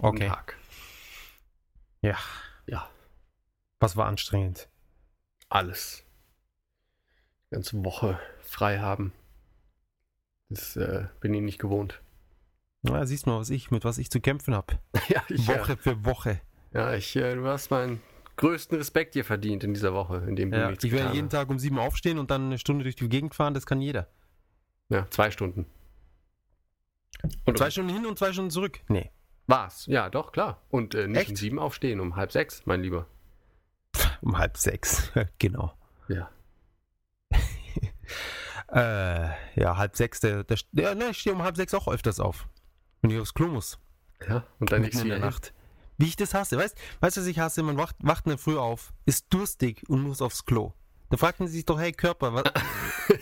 Okay. Tag. Ja. Ja, Was war anstrengend? alles. Die ganze Woche frei haben. Das äh, bin ich nicht gewohnt. Na, siehst mal, was ich, mit was ich zu kämpfen habe. ja, ich, Woche für Woche. Äh, ja, ich, äh, du hast meinen größten Respekt dir verdient in dieser Woche, in dem du Ja, nichts ich werde jeden Tag um sieben aufstehen und dann eine Stunde durch die Gegend fahren, das kann jeder. Ja, zwei Stunden. Und Zwei Stunden hin und zwei Stunden zurück. Nee. War's. Ja, doch, klar. Und äh, nicht Echt? um sieben aufstehen, um halb sechs, mein Lieber. Um halb sechs. genau. Ja. Äh, ja, halb sechs, der, der, ja, ne, ich stehe um halb sechs auch öfters auf. Wenn ich aufs Klo muss. Ja, und dann nichts in der wieder Nacht. Wie ich das hasse. Weißt du, was ich hasse? Man wacht, wacht in der Früh auf, ist durstig und muss aufs Klo. Da fragt man sich doch, hey Körper, was,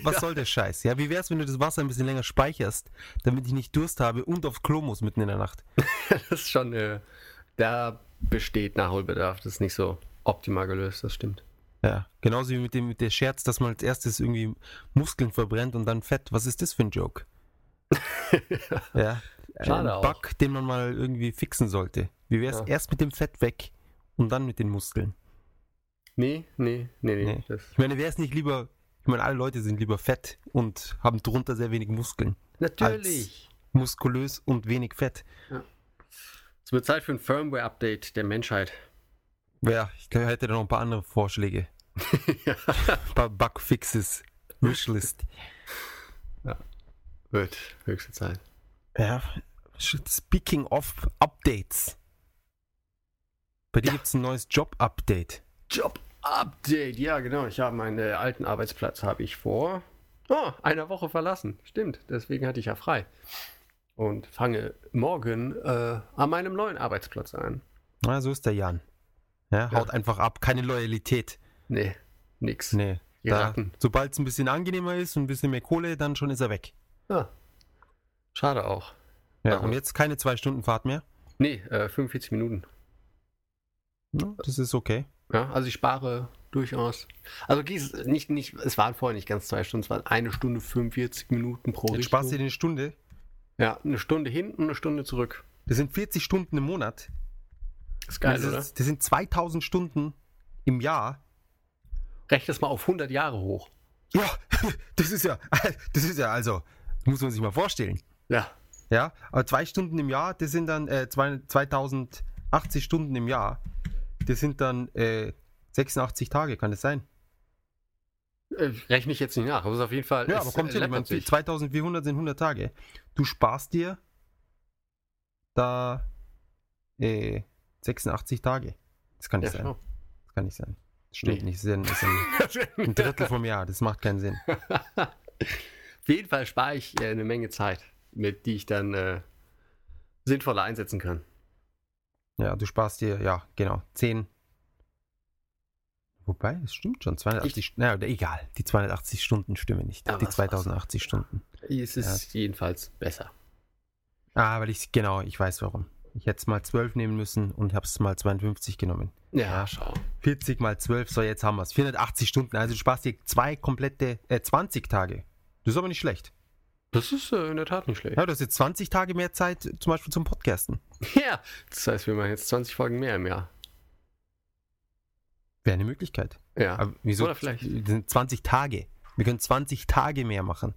was soll der Scheiß? Ja, wie wär's, wenn du das Wasser ein bisschen länger speicherst, damit ich nicht Durst habe und aufs Klo muss mitten in der Nacht? Das ist schon, äh, da besteht Nachholbedarf. Das ist nicht so optimal gelöst, das stimmt. Ja, genauso wie mit dem mit der Scherz, dass man als erstes irgendwie Muskeln verbrennt und dann Fett. Was ist das für ein Joke? ja. Schade ein auch. Bug, den man mal irgendwie fixen sollte. Wie wäre es Ja. erst mit dem Fett weg und dann mit den Muskeln? Nee, nee, nee, nee. Nee. Das, Ich meine, wäre es nicht lieber, ich meine, alle Leute sind lieber fett und haben drunter sehr wenig Muskeln. natürlich. Muskulös und wenig Fett. Es wird Zeit für ein Firmware-Update der Menschheit. Ja, ich glaub, hätte da noch ein paar andere Vorschläge. ja. Ein paar Bugfixes. Wishlist. Wird höchste Zeit. Ja, speaking of Updates. Bei dir Ja. gibt es ein neues Job-Update. Job-Update. Ja, genau. Ich habe meinen äh, alten Arbeitsplatz habe ich vor oh, einer Woche verlassen. Stimmt. Deswegen hatte ich ja frei. Und fange morgen äh, an meinem neuen Arbeitsplatz an. Na, so ist der Jan. Ja, haut einfach ab, keine Loyalität. Nee, nix. Nee. Da, sobald es ein bisschen angenehmer ist und ein bisschen mehr Kohle, dann schon ist er weg. Ja. Schade auch. Ja, Aha. und jetzt keine zwei Stunden Fahrt mehr. Nee, äh, 45 Minuten. Ja, das ist okay. Ja, also ich spare durchaus. Also nicht, nicht, es waren vorher nicht ganz zwei Stunden, es waren eine Stunde 45 Minuten pro Jetzt Richtung. sparst du dir eine Stunde. Ja, eine Stunde hin und eine Stunde zurück. Das sind 40 Stunden im Monat. Ist geil, das, oder? ist, das sind 2000 Stunden im Jahr. Rechne das mal auf 100 Jahre hoch. Ja, das ist ja, das ist ja also, muss man sich mal vorstellen. Ja. Ja, aber zwei Stunden im Jahr, das sind dann äh, zwei- 2080 Stunden im Jahr. Das sind dann äh, 86 Tage, kann das sein? Äh, rechne ich jetzt nicht nach, aber es ist auf jeden Fall. Ja, aber kommt hin, sich. 2400 sind 100 Tage. Du sparst dir da äh, 86 Tage. Das kann nicht Ja, sein. schau. Das kann nicht sein. Das stimmt Nee. nicht. Das ist, ein, das ist ein, ein Drittel vom Jahr. Das macht keinen Sinn. Auf jeden Fall spare ich äh, eine Menge Zeit, mit die ich dann äh, sinnvoller einsetzen kann. Ja, du sparst dir, ja, genau, 10. Wobei, es stimmt schon, 280 Stunden. Na, oder egal, die 280 Stunden stimmen nicht. Ja, die was- 2080 Stunden. Es ist jedenfalls besser. Ah, weil ich, genau, ich weiß warum. Ich hätte es mal 12 nehmen müssen und habe es mal 52 genommen. Ja, Ja. schau. 40 mal 12, so jetzt haben wir es. 480 Stunden, also du sparst dir zwei komplette, äh, 20 Tage. Das ist aber nicht schlecht. Das ist äh, in der Tat nicht schlecht. Ja, du hast jetzt 20 Tage mehr Zeit, zum Beispiel zum Podcasten. Ja, das heißt, wir machen jetzt 20 Folgen mehr im Jahr. Wäre eine Möglichkeit. Ja. Aber wieso? Oder vielleicht- Das sind 20 Tage. Wir können 20 Tage mehr machen.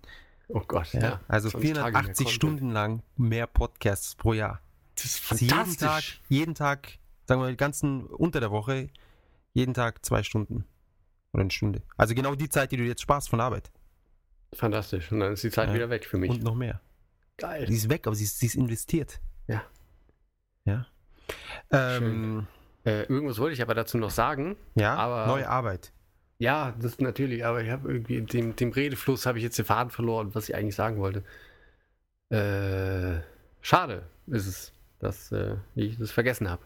Oh Gott, Ja, ja. also 20 Tage mehr 480 Content. Stunden lang mehr Podcasts pro Jahr. Das ist Also jeden Tag, fantastisch. jeden Tag, sagen wir mal, die ganzen unter der Woche, jeden Tag zwei Stunden. Oder eine Stunde. Also genau die Zeit, die du jetzt sparst von Arbeit. Fantastisch. Und dann ist die Zeit Ja. wieder weg für mich. Und noch mehr. Geil. Sie ist weg, aber sie ist, sie ist investiert. Ja. Ja. Ähm, Äh, irgendwas wollte ich aber dazu noch sagen. ja, Aber- neue Arbeit. Ja, das natürlich, aber ich habe irgendwie dem, dem Redefluss habe ich jetzt den Faden verloren, was ich eigentlich sagen wollte. Äh, schade ist es, dass äh, ich das vergessen habe.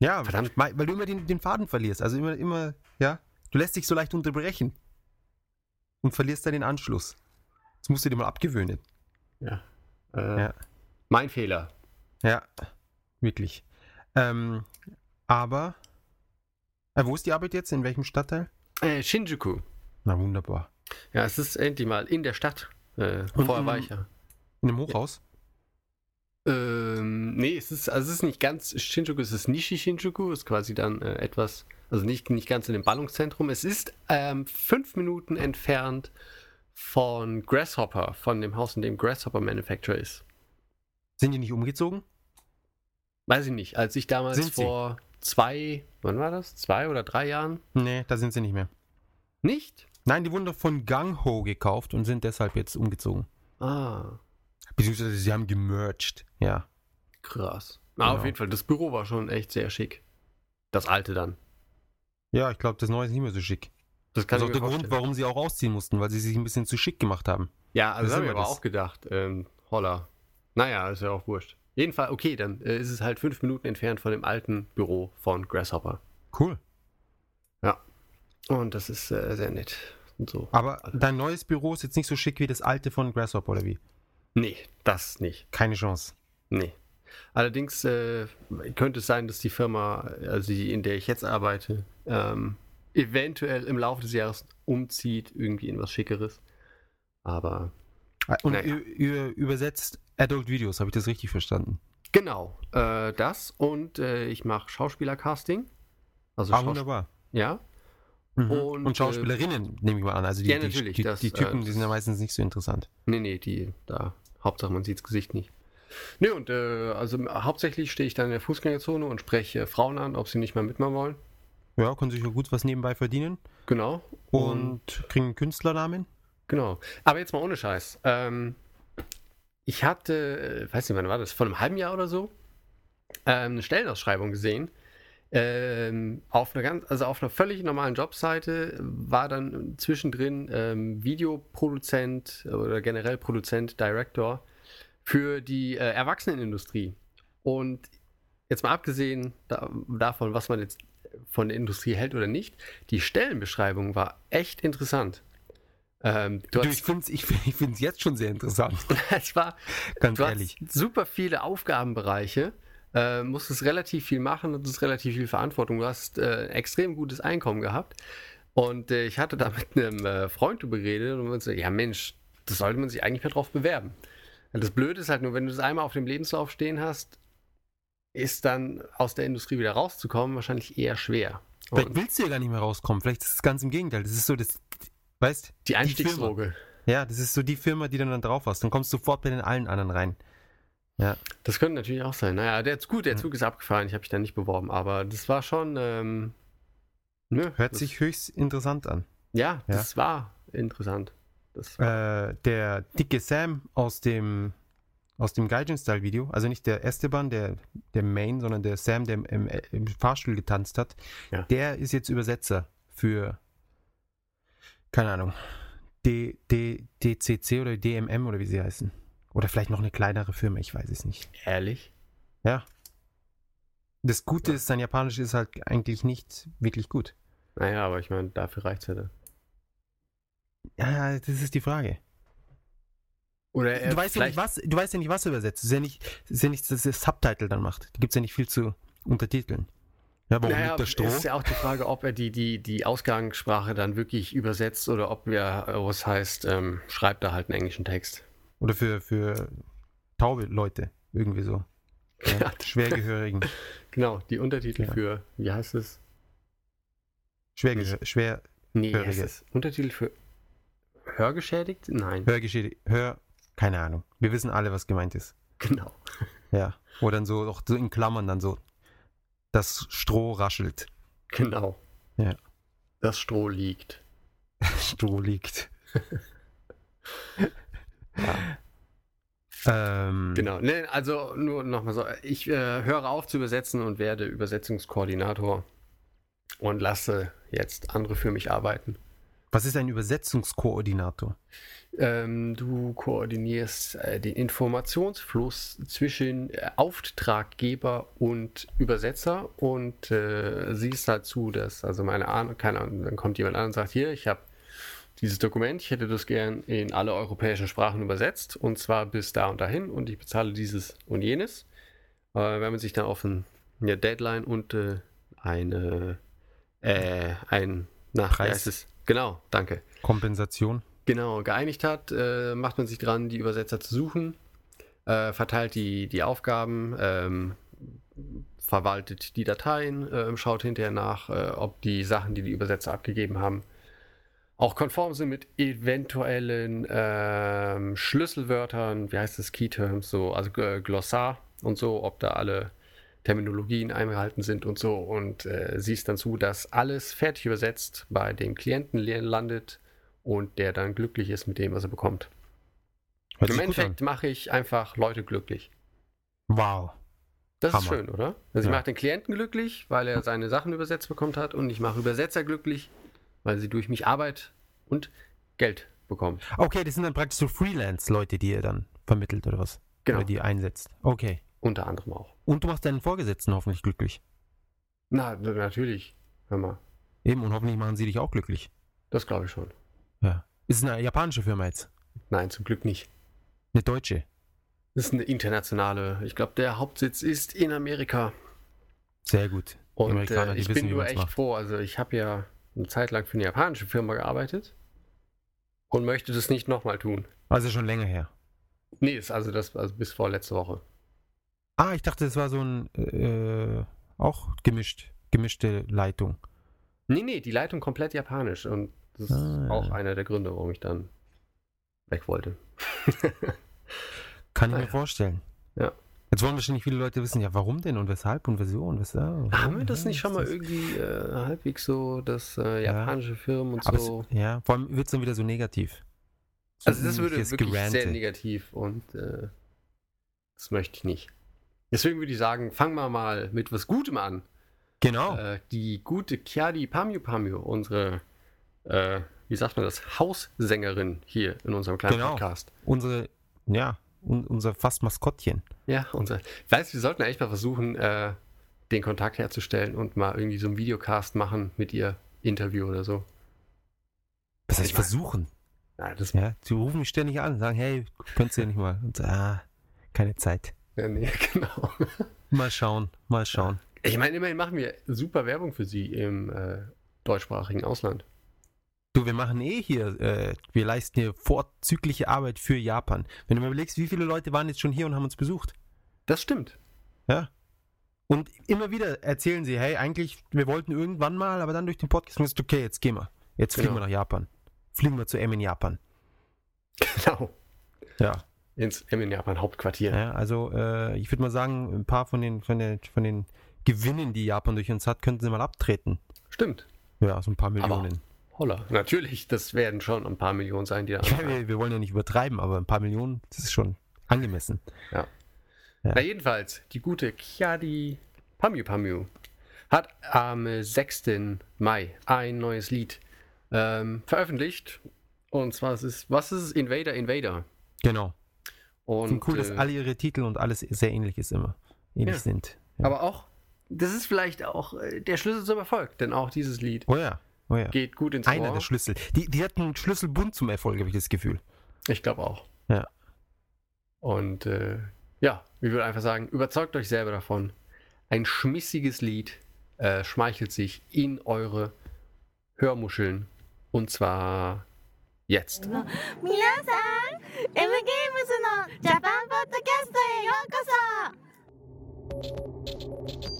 Ja, Verdammt. weil weil du immer den, den Faden verlierst. Also immer, immer, ja. Du lässt dich so leicht unterbrechen. Und verlierst dann den Anschluss. Das musst du dir mal abgewöhnen. Ja. Äh, Ja. Mein Fehler. Ja, wirklich. Ähm, aber, äh, wo ist die Arbeit jetzt? In welchem Stadtteil? Äh, Shinjuku. Na wunderbar. Ja, es ist endlich mal in der Stadt. Äh, Und- vorher war ich ja. In einem Hochhaus? Ähm, nee, es ist, also es ist nicht ganz Shinjuku, es ist Nishi Shinjuku, ist quasi dann äh, etwas, also nicht, nicht ganz in dem Ballungszentrum. Es ist ähm, fünf Minuten entfernt von Grasshopper, von dem Haus, in dem Grasshopper Manufacturer ist. Sind die nicht umgezogen? Weiß ich nicht. Als ich damals Sind sie? vor zwei, wann war das? Zwei oder drei Jahren? Nee, da sind sie nicht mehr. Nicht? Nein, die wurden doch von Gang Ho gekauft und sind deshalb jetzt umgezogen. Ah, Beziehungsweise sie haben gemerged. Ja. krass. Na, Genau. auf jeden Fall, das Büro war schon echt sehr schick. Das alte dann. Ja, ich glaube, das neue ist nicht mehr so schick. Das kann das ist auch der mir Grund, vorstellen. warum sie auch ausziehen mussten, weil sie sich ein bisschen zu schick gemacht haben. Ja, also Das habe ich aber das. auch gedacht. Ähm, holla. Naja, ist ja auch wurscht. Jedenfalls, okay, dann äh, ist es halt fünf Minuten entfernt von dem alten Büro von Grasshopper. Cool. Und das ist äh, sehr nett. Und so. Aber dein neues Büro ist jetzt nicht so schick wie das alte von Grasshopper oder wie? Nee, das nicht. Keine Chance. Nee. Allerdings äh, könnte es sein, dass die Firma, also die, in der ich jetzt arbeite, ähm, eventuell im Laufe des Jahres umzieht, irgendwie in was Schickeres. Aber Und Naja. übersetzt Adult Videos, habe ich das richtig verstanden? genau, äh, das und äh, ich mache Schauspielercasting. Also Ah, Schaus wunderbar. ja, Mhm. Und, Und, Schauspielerinnen, nehme ich mal an. Also die, ja, natürlich, die, das, die Typen, äh, die sind ja meistens nicht so interessant. Nee, nee, die, da, Hauptsache man sieht das Gesicht nicht. Nee, und äh, also hauptsächlich stehe ich dann in der Fußgängerzone und spreche Frauen an, ob sie nicht mal mitmachen wollen. Ja, können sich ja gut was nebenbei verdienen. Genau. Und, kriegen einen Künstlernamen. Genau. Aber jetzt mal ohne Scheiß. Ähm, ich hatte, äh, weiß nicht, wann war das, vor einem halben Jahr oder so, ähm, eine Stellenausschreibung gesehen. Ähm, auf einer ganz, also auf einer völlig normalen Jobseite war dann zwischendrin ähm, Videoproduzent oder generell Produzent, Director für die äh, Erwachsenenindustrie. Und jetzt mal abgesehen da, davon, was man jetzt von der Industrie hält oder nicht, die Stellenbeschreibung war echt interessant. Ähm, du Du, hast, ich finde es ich, ich find's jetzt schon sehr interessant, es war, ganz ehrlich. super viele Aufgabenbereiche, äh, musstest relativ viel machen und hast relativ viel Verantwortung. Du hast äh, ein extrem gutes Einkommen gehabt. Und äh, ich hatte da mit einem äh, Freund drüber geredet und man so, ja Mensch, das sollte man sich eigentlich mehr drauf bewerben. Das Blöde ist halt nur, wenn du das einmal auf dem Lebenslauf stehen hast, ist dann aus der Industrie wieder rauszukommen wahrscheinlich eher schwer. Vielleicht Und willst du ja gar nicht mehr rauskommen. Vielleicht ist es ganz im Gegenteil. Das ist so das, weißt die. Einstiegsdroge. Ja, das ist so die Firma, die du dann drauf hast. Dann kommst du sofort bei den allen anderen rein. Ja. Das könnte natürlich auch sein. Naja, der ist gut, der Ja. Zug ist abgefahren, ich habe mich da nicht beworben, aber das war schon. Ähm, ne, Hört sich höchst interessant an. Ja, Ja. das war interessant. Das war, Äh, der dicke Sam aus dem aus dem Gaijin-Style-Video, also nicht der Esteban, der, der Main, sondern der Sam, der im, im Fahrstuhl getanzt hat, Ja. der ist jetzt Übersetzer für, keine Ahnung, D, D, DCC oder DMM oder wie sie heißen. Oder vielleicht noch eine kleinere Firma, ich weiß es nicht. ehrlich. Ja. Das Gute Ja. ist, sein Japanisch ist halt eigentlich nicht wirklich gut. Naja, aber ich meine, dafür reicht es ja dann. Ja, das ist die Frage. Oder er Du weißt, ja nicht, was, du weißt ja nicht, was er übersetzt. Es ist ja nicht, es ist ja nicht dass das Subtitle dann macht. Da gibt es ja nicht viel zu untertiteln. Ja, warum Naja, der Stroh? ist ja auch die Frage, ob er die, die, die Ausgangssprache dann wirklich übersetzt oder ob er, äh, was heißt, ähm, schreibt da halt einen englischen Text. Oder für, für taube Leute. Irgendwie so. Ja. Schwergehörigen. Genau, die Untertitel Ja. für, wie heißt es? Schwergehör, schwer, Nee, Untertitel für Hörgeschädigt? Nein, Hörgeschädigt, Hör, keine Ahnung. Wir wissen alle, was gemeint ist. genau. Ja. Oder dann so, auch so in Klammern dann so, das Stroh raschelt. Genau. Ja. Das Stroh liegt. Stroh liegt. Ja. Ähm, Genau, nee, also nur nochmal so, ich äh, höre auf zu übersetzen und werde Übersetzungskoordinator und lasse jetzt andere für mich arbeiten. Was ist ein Übersetzungskoordinator? Ähm, du koordinierst äh, den Informationsfluss zwischen äh, Auftraggeber und Übersetzer und äh, siehst halt zu, dass, also meine Ahnung, keine Ahnung, dann kommt jemand an und sagt, hier, ich habe dieses Dokument, ich hätte das gern in alle europäischen Sprachen übersetzt und zwar bis da und dahin und ich bezahle dieses und jenes. Äh, wenn man sich dann auf ein, eine Deadline und äh, eine, äh, ein, nach, Preis. Genau, danke. Kompensation? Genau, geeinigt hat, äh, macht man sich dran, die Übersetzer zu suchen. äh, verteilt die, die Aufgaben, ähm, verwaltet die Dateien, äh, schaut hinterher nach, äh, ob die Sachen, die die Übersetzer abgegeben haben, auch konform sind mit eventuellen ähm, Schlüsselwörtern, wie heißt das, Keyterms, so, also äh, Glossar und so, ob da alle Terminologien eingehalten sind und so und äh, siehst dann zu, dass alles fertig übersetzt bei dem Klienten landet und der dann glücklich ist mit dem, was er bekommt. Hört Im. Endeffekt mache ich einfach Leute glücklich. Wow. Das ist Hammer. schön, oder? Also ich Ja. mache den Klienten glücklich, weil er seine Sachen übersetzt bekommt hat und ich mache Übersetzer glücklich, weil sie durch mich Arbeit und Geld bekommen. Okay, das sind dann praktisch so Freelance-Leute, die ihr dann vermittelt oder was? Genau. Oder die einsetzt. Okay. Unter anderem auch. Und du machst deinen Vorgesetzten hoffentlich glücklich. Na, natürlich. Hör mal. Eben, und hoffentlich machen sie dich auch glücklich. Das glaube ich schon. Ja. Ist eine japanische Firma jetzt. Nein, zum Glück nicht. Eine deutsche. Das ist eine internationale. Ich glaube, der Hauptsitz ist in Amerika. Sehr gut. Und Amerikaner, äh, ich wissen, bin nur echt macht. froh. Also ich habe ja eine Zeit lang für eine japanische Firma gearbeitet und möchte das nicht nochmal tun. Also schon länger her. Nee, ist also das also bis vor letzte Woche. Ah, ich dachte, das war so ein äh, auch gemischt, gemischte Leitung. Nee, nee, die Leitung komplett japanisch. Und das ist Ah. auch einer der Gründe, warum ich dann weg wollte. Kann ich Ah, mir ja. vorstellen. Ja. Jetzt wollen wahrscheinlich viele Leute wissen, ja, warum denn und weshalb und wieso und weshalb. Haben wir das Ja, nicht schon ist mal irgendwie äh, halbwegs so, dass äh, Ja. japanische Firmen und Aber so. es, ja, vor allem wird es dann wieder so negativ. So also das würde wirklich sehr Gerante. negativ und äh, das möchte ich nicht. Deswegen würde ich sagen, fangen wir mal mit was Gutem an. Genau. Äh, die gute Kiadi Pamyu Pamyu, unsere, äh, wie sagt man das, Haussängerin hier in unserem kleinen Genau. Podcast. Unsere, ja, un, unser fast Maskottchen. Ja, unser. Ich weiß, wir sollten echt mal versuchen, äh, den Kontakt herzustellen und mal irgendwie so einen Videocast machen mit ihr, Interview oder so. Was heißt Ich versuchen? Das Ja, sie rufen mich ständig an und sagen, hey, könntest du ja nicht mal. Und ah, keine Zeit. Ja, nee, genau. Mal schauen, mal schauen. Ich meine, immerhin machen wir super Werbung für sie im äh, deutschsprachigen Ausland. Du, wir machen eh hier, äh, wir leisten hier vorzügliche Arbeit für Japan. Wenn du mal überlegst, wie viele Leute waren jetzt schon hier und haben uns besucht. Das stimmt. Ja. Und immer wieder erzählen sie, hey, eigentlich, wir wollten irgendwann mal, aber dann durch den Podcast haben wir gesagt, okay, jetzt gehen wir. Jetzt fliegen Genau. wir nach Japan. Fliegen wir zu M in Japan. Genau. Ja. Ins in Japan Hauptquartier. ja also, äh, ich würde mal sagen, ein paar von den, von, den, von den Gewinnen, die Japan durch uns hat, könnten sie mal abtreten. Stimmt. Ja, so ein paar Millionen. Holla. Natürlich, das werden schon ein paar Millionen sein, die da Ja, wir, wir wollen ja nicht übertreiben, aber ein paar Millionen, das ist schon angemessen. Ja. Na jedenfalls, die gute Kiadi Pamyu Pamyu hat am äh, 6. Mai ein neues Lied ähm, veröffentlicht. Und zwar ist es, was ist es? Invader Invader. Genau. Und, Find cool, dass äh, alle ihre Titel und alles sehr ähnlich ist immer. Ähnlich ja. sind. Ja. Aber auch, das ist vielleicht auch äh, der Schlüssel zum Erfolg, denn auch dieses Lied oh ja. Oh geht gut ins Einer der Schlüssel. Die, die hatten Schlüsselbund zum Erfolg, habe ich das Gefühl. Ich glaube auch. Ja. Und äh, ja, ich würde einfach sagen, überzeugt euch selber davon. Ein schmissiges Lied äh, schmeichelt sich in eure Hörmuscheln. Und zwar jetzt. Minasan! M ゲームズのジャパンポッドキャストへようこそ。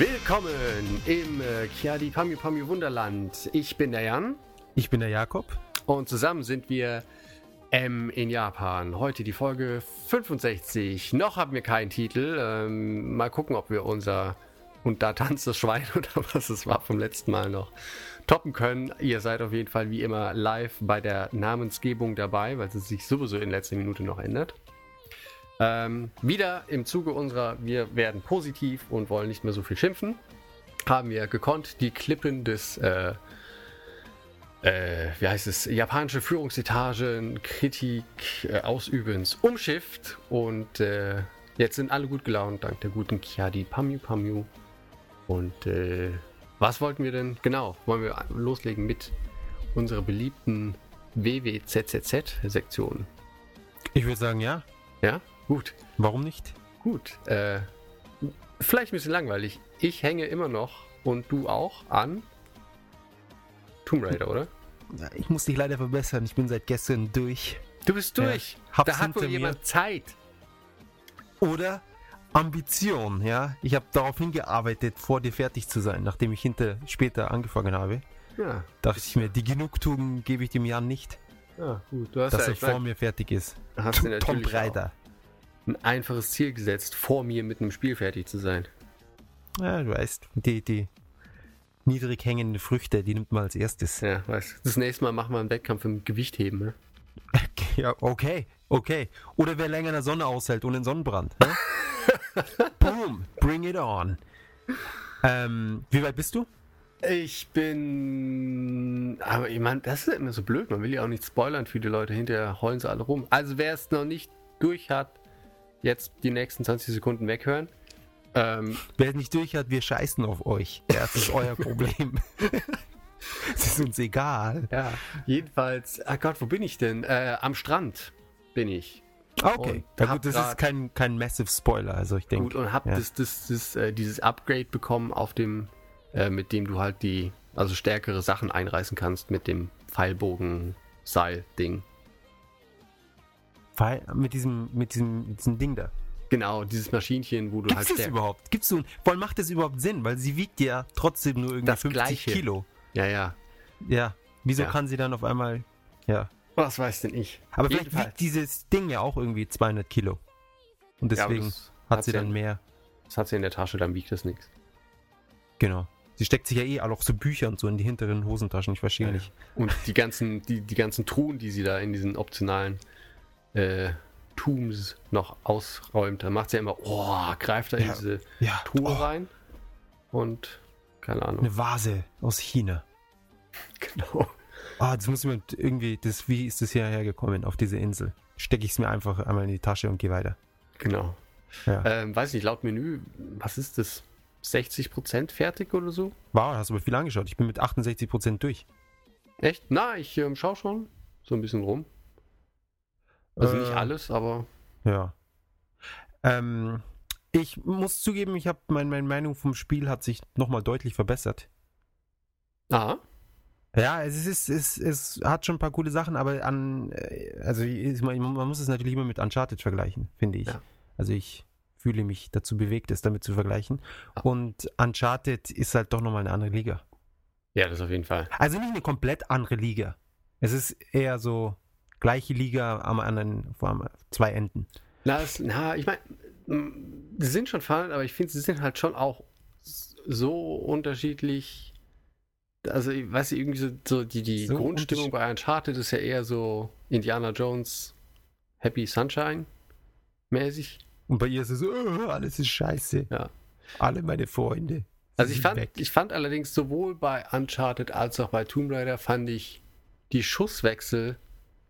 Willkommen im äh, Kiadi Pamyu Pamyu Wunderland. Ich bin der Jan Ich bin der Jakob. und zusammen sind wir M in Japan. Heute die Folge 65. Noch haben wir keinen Titel. Ähm, mal gucken, ob wir unser und da tanzt das Schwein oder was es war vom letzten Mal noch toppen können. Ihr seid auf jeden Fall wie immer live bei der Namensgebung dabei, weil es sich sowieso in letzter Minute noch ändert. Ähm, wieder im Zuge unserer Wir werden positiv und wollen nicht mehr so viel schimpfen, haben wir gekonnt die Klippen des, äh, äh, wie heißt es, japanische Führungsetagen Kritik äh, ausübens umschifft und äh, jetzt sind alle gut gelaunt dank der guten Kiadi Pamyu Pamyu. Und äh, was wollten wir denn? Genau, wollen wir loslegen mit unserer beliebten WWZZZ-Sektion. Ich würde sagen, ja. Ja, gut. Warum nicht? Gut. Äh, vielleicht ein bisschen langweilig. Ich hänge immer noch und du auch an Tomb Raider, oder? Ja, Ich muss dich leider verbessern. Ich bin seit gestern durch. Du bist durch. Ja, hab's da hat wohl mir. jemand Zeit. Oder Ambition, ja. Ich habe darauf hingearbeitet, vor dir fertig zu sein, nachdem ich hinter später angefangen habe. Ja, Dachte ich mir, die Genugtuung gebe ich dem Jan nicht, ja gut. Du hast dass ja er vor mein, mir fertig ist. Tom auch ein einfaches Ziel gesetzt, vor mir mit einem Spiel fertig zu sein. Ja, du weißt, die, die niedrig hängenden Früchte, die nimmt man als erstes. Ja, weißt Das nächste Mal machen wir einen Wettkampf im Gewichtheben, ne? Ja, okay, okay. Oder wer länger in der Sonne aushält ohne einen Sonnenbrand. Ne? Boom, bring it on. Ähm, wie weit bist du? Ich bin. Aber ich meine, das ist immer so blöd. Man will ja auch nicht spoilern für die Leute. Hinterher heulen sie alle rum. Also, wer es noch nicht durch hat, jetzt die nächsten 20 Sekunden weghören. Ähm, Wer es nicht durch hat, wir scheißen auf euch. Ja, das ist euer Problem. Es ist uns egal. ja, jedenfalls. Ach Gott, wo bin ich denn? Äh, am Strand bin ich. Okay. Ja, gut, das ist kein, kein massive Spoiler, also ich denke. Gut, und hab ja. das, das, das, äh, dieses Upgrade bekommen, auf dem, äh, mit dem du halt die, also stärkere Sachen einreißen kannst mit dem Pfeilbogen-Seil-Ding. Weil- Mit diesem, mit diesem, mit diesem Ding da. Genau, dieses Maschinchen, wo du Gibt halt es das stärker. überhaupt? Gibt's so ein, vor allem macht das überhaupt Sinn, weil sie wiegt ja trotzdem nur irgendwie Das 50 Gleiche. Kilo. Ja, ja. Ja. Wieso Ja. kann sie dann auf einmal. Ja. Was weiß denn ich? Aber vielleicht Jedenfalls. wiegt dieses Ding ja auch irgendwie 200 Kilo. Und Ja, deswegen das hat sie ja, dann mehr. Das hat sie in der Tasche, dann wiegt das nichts. Genau. Sie steckt sich ja eh auch so Bücher und so in die hinteren Hosentaschen. Ich verstehe Ja, nicht. Und die ganzen, die, die ganzen Truhen, die sie da in diesen optionalen äh, Tooms noch ausräumt, da macht sie ja immer, oh, greift da in Ja. diese Ja. Truhe Oh, rein und keine Ahnung. eine Vase aus China. Genau. Ah, das muss ich mir irgendwie. Das, wie ist das hierher gekommen auf diese Insel? Stecke ich es mir einfach einmal in die Tasche und gehe weiter. Genau. Ja. Ähm, weiß nicht, laut Menü, was ist das? 60% fertig oder so? Wow, hast du aber viel angeschaut. Ich bin mit 68% durch. Echt? Na, ich ähm, schau schon so ein bisschen rum. Also nicht Äh, alles, aber Ja. Ähm, ich muss zugeben, ich habe mein, meine Meinung vom Spiel hat sich nochmal deutlich verbessert. ah, Ja, es ist, es, es hat schon ein paar coole Sachen, aber an, äh, also man man muss es natürlich immer mit Uncharted vergleichen, finde ich. Ja. Also ich fühle mich dazu bewegt, es damit zu vergleichen. Ah. Und Uncharted ist halt doch nochmal eine andere Liga. ja, das auf jeden Fall. Also nicht eine komplett andere Liga. Es ist eher so gleiche Liga am anderen, vor allem zwei Enden. Na, es, na ich meine, sie sind schon fallen, aber ich finde, sie sind halt schon auch so unterschiedlich. Also, ich weiß nicht, irgendwie so, so die, die So Grundstimmung bei Uncharted ist ja eher so Indiana Jones Happy Sunshine mäßig. Und bei ihr ist es so, "Oh, alles ist scheiße. Ja. Alle meine Freunde. Also ich fand, weg. ich fand allerdings sowohl bei Uncharted als auch bei Tomb Raider fand ich die Schusswechsel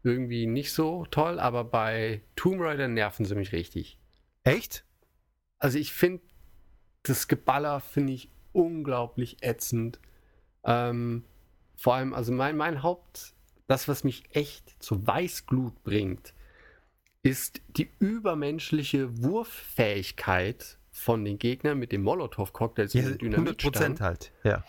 irgendwie nicht so toll, aber bei Tomb Raider nerven sie mich richtig. Echt? Also ich finde, das Geballer finde ich unglaublich ätzend. Ähm, vor allem, also mein, mein Haupt, das, was mich echt zu Weißglut bringt, ist die übermenschliche Wurffähigkeit von den Gegnern mit dem Molotow-Cocktails Ja, und dem 100 Dynamitstein. Prozent halt. Ja.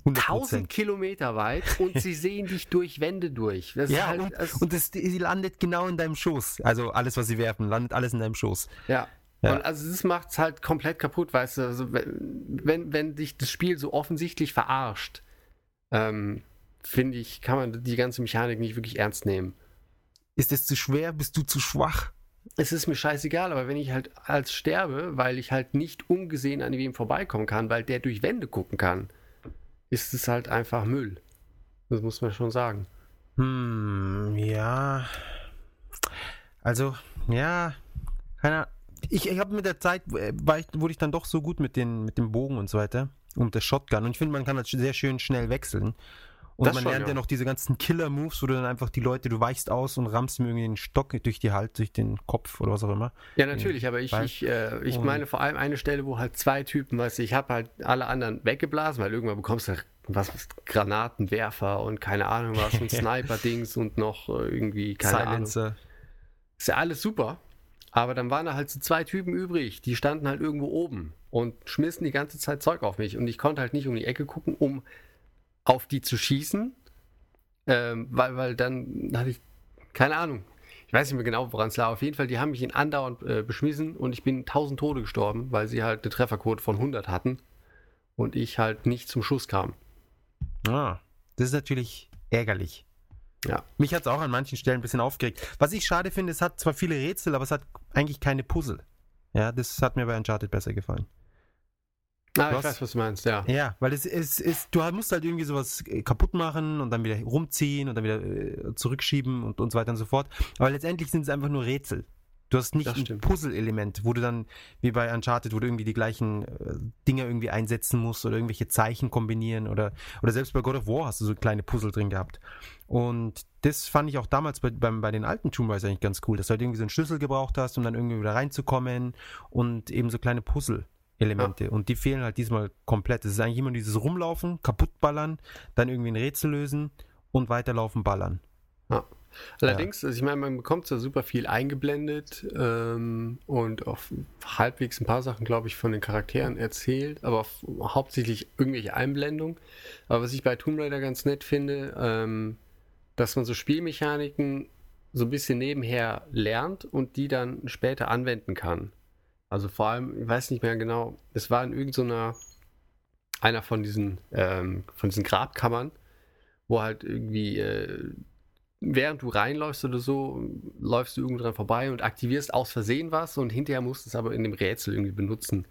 100 1000 Kilometer weit und sie sehen dich durch Wände durch. Das Ja, halt, und, das, und das, sie landet genau in deinem Schoß. Also alles, was sie werfen, landet alles in deinem Schoß. Ja. Ja. Und also das macht es halt komplett kaputt, weißt du, also wenn, wenn, wenn dich das Spiel so offensichtlich verarscht, ähm, finde ich, kann man die ganze Mechanik nicht wirklich ernst nehmen. Ist es zu schwer? Bist du zu schwach? es ist mir scheißegal, aber wenn ich halt als sterbe, weil ich halt nicht ungesehen an wem vorbeikommen kann, weil der durch Wände gucken kann, ist es halt einfach Müll. Das muss man schon sagen. Hm, ja. Also, ja, keine. Ich, ich habe mit der Zeit, äh, war ich, wurde ich dann doch so gut mit, den, mit dem Bogen und so weiter und der Shotgun. Und ich finde, man kann das sehr schön schnell wechseln. Und Das man schon, lernt ja. noch diese ganzen Killer-Moves, wo du dann einfach die Leute, du weichst aus und rammst mir irgendwie den Stock durch die Halt, durch den Kopf oder was auch immer. Ja, natürlich, aber ich, ich, äh, ich und- meine vor allem eine Stelle, wo halt zwei Typen, weißt du, ich habe halt alle anderen weggeblasen, weil irgendwann bekommst du was, was Granatenwerfer und keine Ahnung was und Sniper-Dings und noch äh, irgendwie, keine Ahnung. Silencer. Ist ja alles super. Aber dann waren da halt so zwei Typen übrig, die standen halt irgendwo oben und schmissen die ganze Zeit Zeug auf mich. Und ich konnte halt nicht um die Ecke gucken, um auf die zu schießen. Ähm, weil, weil dann hatte ich, keine Ahnung, ich weiß nicht mehr genau, woran es lag. Auf jeden Fall, die haben mich in andauernd äh, beschmissen und ich bin 1000 Tode gestorben, weil sie halt eine Trefferquote von 100 hatten und ich halt nicht zum Schuss kam. Ah, das ist natürlich ärgerlich. Ja. Mich hat es auch an manchen Stellen ein bisschen aufgeregt. Was ich schade finde, es hat zwar viele Rätsel, aber es hat eigentlich keine Puzzle. Ja, das hat mir bei Uncharted besser gefallen. Ah, ich Was? weiß, was du meinst, ja. Ja, weil es ist, ist, du musst halt irgendwie sowas äh, kaputt machen und dann wieder rumziehen und dann wieder äh, zurückschieben und, und so weiter und so fort. Aber letztendlich sind es einfach nur Rätsel. Du hast nicht ein. Puzzle-Element, wo du dann, wie bei Uncharted, wo du irgendwie die gleichen äh, Dinge irgendwie einsetzen musst oder irgendwelche Zeichen kombinieren oder, oder selbst bei God of War hast du so kleine Puzzle drin gehabt. Und das fand ich auch damals bei, beim, bei den alten Tomb Raider eigentlich ganz cool, dass du halt irgendwie so einen Schlüssel gebraucht hast, um dann irgendwie wieder reinzukommen und eben so kleine Puzzle-Elemente. Und die fehlen halt diesmal komplett. Es ist eigentlich immer dieses Rumlaufen, kaputtballern, dann irgendwie ein Rätsel lösen und weiterlaufen, ballern. Allerdings, also ich meine, man bekommt zwar super viel eingeblendet ähm, und auf halbwegs ein paar Sachen, glaube ich, von den Charakteren erzählt, aber f- hauptsächlich irgendwelche Einblendungen. Aber was ich bei Tomb Raider ganz nett finde, ähm, dass man so Spielmechaniken so ein bisschen nebenher lernt und die dann später anwenden kann. Also vor allem, ich weiß nicht mehr genau, es war in irgendeiner, einer von diesen, ähm, von diesen Grabkammern, wo halt irgendwie äh, während du reinläufst oder so, läufst du irgendwo dran vorbei und aktivierst aus Versehen was und hinterher musst du es aber in dem Rätsel irgendwie benutzen.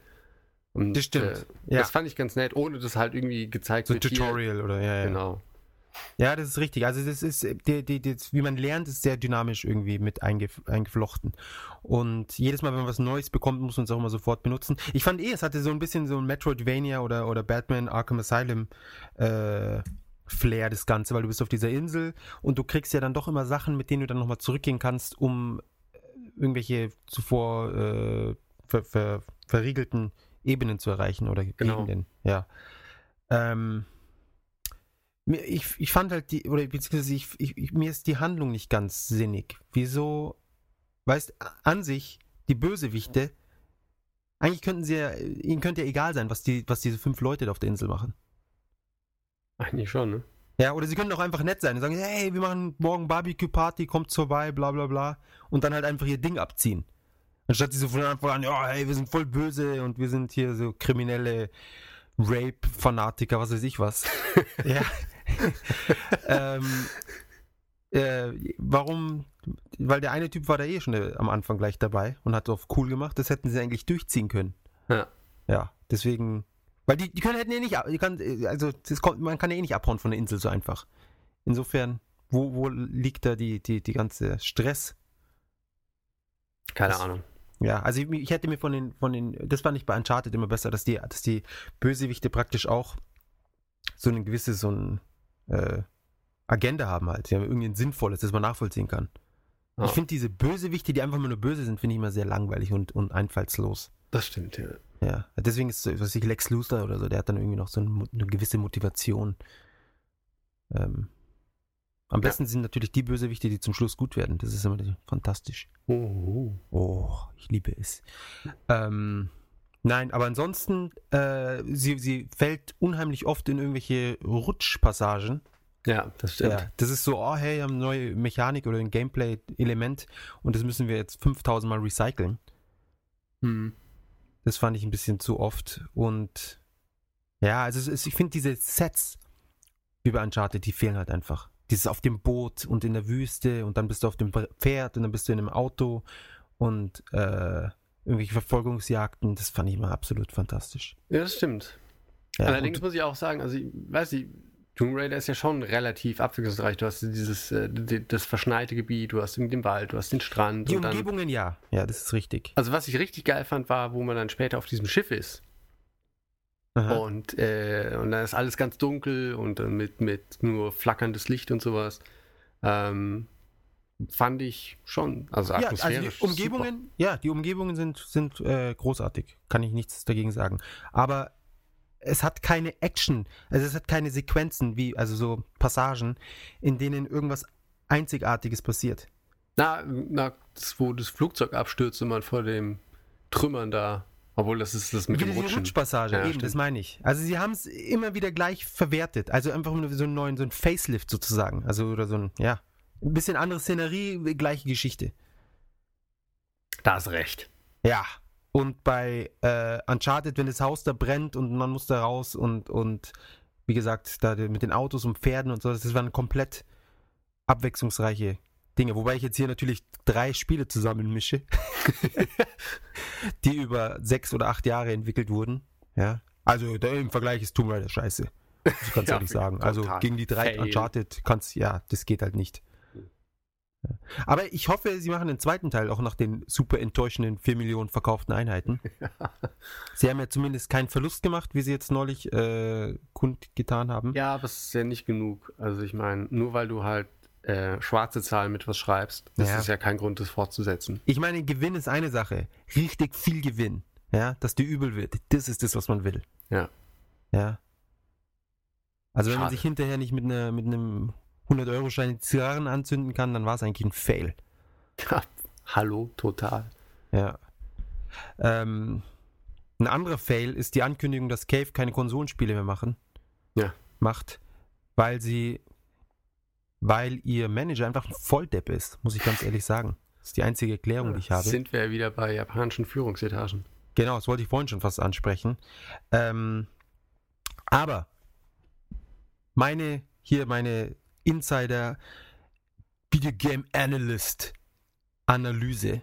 Und, Das stimmt, Äh, ja. Das fand ich ganz nett, ohne dass halt irgendwie gezeigt So ein wird. hier- Tutorial oder ja, ja. Genau. Ja, das ist richtig. Also das ist, die, die, die, wie man lernt, ist sehr dynamisch irgendwie mit eingef eingeflochten. Und jedes Mal, wenn man was Neues bekommt, muss man es auch immer sofort benutzen. Ich fand eh, es hatte so ein bisschen so ein Metroidvania oder, oder Batman Arkham Asylum äh, Flair, das Ganze, weil du bist auf dieser Insel und du kriegst ja dann doch immer Sachen, mit denen du dann nochmal zurückgehen kannst, um äh, irgendwelche zuvor äh, ver, ver, verriegelten Ebenen zu erreichen oder Genau. Gegenden. Ja. Ähm, ich, ich fand halt die, oder beziehungsweise ich, ich, ich, mir ist die Handlung nicht ganz sinnig. Wieso, weißt, an sich, die Bösewichte, eigentlich könnten sie ja, ihnen könnte ja egal sein, was die, was diese fünf Leute da auf der Insel machen. Eigentlich schon, ne? Ja, oder sie können auch einfach nett sein und sagen, hey, wir machen morgen Barbecue-Party, kommt vorbei, bla bla bla. Und dann halt einfach ihr Ding abziehen. Anstatt sie so von Anfang an, ja, hey, wir sind voll böse und wir sind hier so kriminelle Rape-Fanatiker, was weiß ich was. ja. ähm, äh, warum? Weil der eine Typ war da eh schon äh, am Anfang gleich dabei und hat auf cool gemacht. Das hätten sie eigentlich durchziehen können. Ja. Ja, deswegen. Weil die, die können hätten ja nicht, ab- die kann, also das kommt, man kann ja eh nicht abhauen von der Insel so einfach. Insofern, wo, wo liegt da die, die, die ganze Stress? Keine Das- Ahnung. Ja, also ich, ich hätte mir von den, von den, das fand ich bei Uncharted immer besser, dass die, dass die Bösewichte praktisch auch so eine gewisse, so ein äh, Agenda haben halt. Die haben irgendwie ein sinnvolles, das man nachvollziehen kann. Ja. Ich finde diese Bösewichte, die einfach nur böse sind, finde ich immer sehr langweilig und, und einfallslos. Das stimmt, ja. Ja, deswegen ist, so, was weiß ich, Lex Luthor oder so, der hat dann irgendwie noch so eine, eine gewisse Motivation. Ähm, am Ja. besten sind natürlich die Bösewichte, die zum Schluss gut werden. Das ist immer fantastisch. Oh, Oh, ich liebe es. Ähm, nein, aber ansonsten, äh, sie, sie fällt unheimlich oft in irgendwelche Rutschpassagen. Ja, das stimmt. Ja, das ist so, oh hey, wir haben eine neue Mechanik oder ein Gameplay-Element und das müssen wir jetzt 5000 Mal recyceln. Hm. Das fand ich ein bisschen zu oft. Und ja, also ist, ich finde diese Sets wie bei Uncharted, die fehlen halt einfach. Dieses auf dem Boot und in der Wüste und dann bist du auf dem Pferd und dann bist du in einem Auto und äh, irgendwelche Verfolgungsjagden, das fand ich immer absolut fantastisch. Ja, das stimmt. Ja, Allerdings muss ich auch sagen, also ich weiß nicht, Tomb Raider ist ja schon relativ abwechslungsreich. Du hast dieses äh, das verschneite Gebiet, du hast den Wald, du hast den Strand die und dann. Umgebungen, ja. Ja, das ist richtig. Also was ich richtig geil fand, war, wo man dann später auf diesem Schiff ist. Aha. Und, äh, und dann ist alles ganz dunkel und dann mit, mit nur flackerndes Licht und sowas. Ähm, fand ich schon. Also Ja, also atmosphärisch. die Umgebungen, ja, die Umgebungen sind, sind äh, großartig. Kann ich nichts dagegen sagen. Aber es hat keine Action, also es hat keine Sequenzen, wie, also so Passagen, in denen irgendwas Einzigartiges passiert. Na, na das, wo das Flugzeug abstürzt und man vor dem Trümmern da. Obwohl, das ist das mit Wieder dem die Rutschen. Rutschpassage, Ja, eben, stimmt. das meine ich. Also sie haben es immer wieder gleich verwertet. Also einfach nur so einen neuen, so ein Facelift sozusagen. Also oder so ein, ja, ein bisschen andere Szenerie, gleiche Geschichte. Da hast recht. Ja. Und bei äh, Uncharted, wenn das Haus da brennt und man muss da raus und, und wie gesagt, da mit den Autos und Pferden und so, das waren komplett abwechslungsreiche Dinge. Wobei ich jetzt hier natürlich drei Spiele zusammenmische, die über sechs oder acht Jahre entwickelt wurden. Ja. Also da im Vergleich ist Tomb Raider scheiße. Das kannst du Ja, ehrlich sagen. Also total gegen die drei fail. Uncharted kannst ja, das geht halt nicht. Ja. Aber ich hoffe, sie machen den zweiten Teil auch nach den super enttäuschenden 4 Millionen verkauften Einheiten. Sie haben ja zumindest keinen Verlust gemacht, wie sie jetzt neulich äh, kundgetan haben. Ja, aber es ist ja nicht genug. Also ich meine, nur weil du halt äh, schwarze Zahlen mit was schreibst, das Ja. ist ja kein Grund, das fortzusetzen. Ich meine, Gewinn ist eine Sache. Richtig viel Gewinn. Ja, dass dir übel wird. Das ist das, was man will. Ja. Ja. Also wenn man Schade. sich hinterher nicht mit, einer, mit einem 100-Euro-Schein Zigarren anzünden kann, dann war es eigentlich ein Fail. Hallo, total. Ja. Ähm, ein anderer Fail ist die Ankündigung, dass Cave keine Konsolenspiele mehr machen. Ja. Macht, weil sie, weil ihr Manager einfach ein Volldepp ist, muss ich ganz ehrlich sagen. Das ist die einzige Erklärung, die ich habe. Sind wir ja wieder bei japanischen Führungsetagen. Genau, das wollte ich vorhin schon fast ansprechen. Ähm, aber meine, hier meine Insider Video Game Analyst Analyse,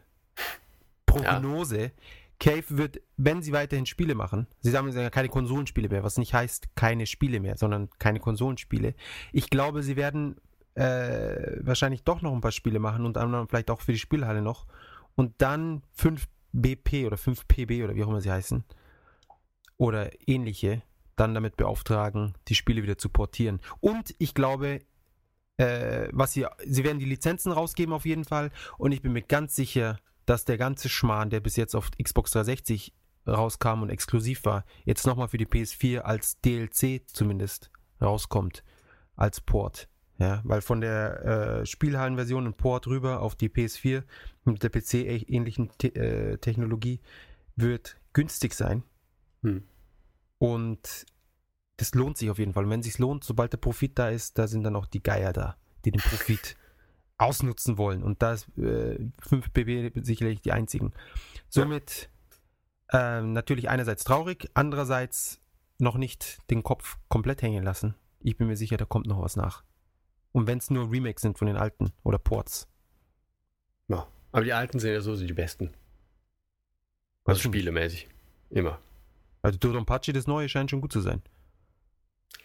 Prognose, Cave wird, wenn sie weiterhin Spiele machen, sie sagen ja keine Konsolenspiele mehr, was nicht heißt keine Spiele mehr, sondern keine Konsolenspiele. Ich glaube, sie werden äh, wahrscheinlich doch noch ein paar Spiele machen und anderem vielleicht auch für die Spielhalle noch und dann 5 BP oder 5 PB oder wie auch immer sie heißen oder ähnliche dann damit beauftragen, die Spiele wieder zu portieren. Und ich glaube, äh, was sie, sie werden die Lizenzen rausgeben auf jeden Fall und ich bin mir ganz sicher, dass der ganze Schmarrn, der bis jetzt auf Xbox 360 rauskam und exklusiv war, jetzt nochmal für die PS4 als DLC zumindest rauskommt, als Port. Ja, weil von der äh, Spielhallenversion ein Port rüber auf die PS4 mit der PC-ähnlichen Te äh, Technologie wird günstig sein. Hm. Und das lohnt sich auf jeden Fall. Und wenn es sich lohnt, sobald der Profit da ist, da sind dann auch die Geier da, die den Profit ausnutzen wollen. Und da ist äh, 5 BB sicherlich die einzigen. Somit ähm, natürlich einerseits traurig, andererseits noch nicht den Kopf komplett hängen lassen. Ich bin mir sicher, da kommt noch was nach. Und wenn es nur Remakes sind von den alten oder Ports. Ja. Aber die alten sind ja so die besten. Also spielemäßig. Immer. Also Dodonpachi, das neue, scheint schon gut zu sein.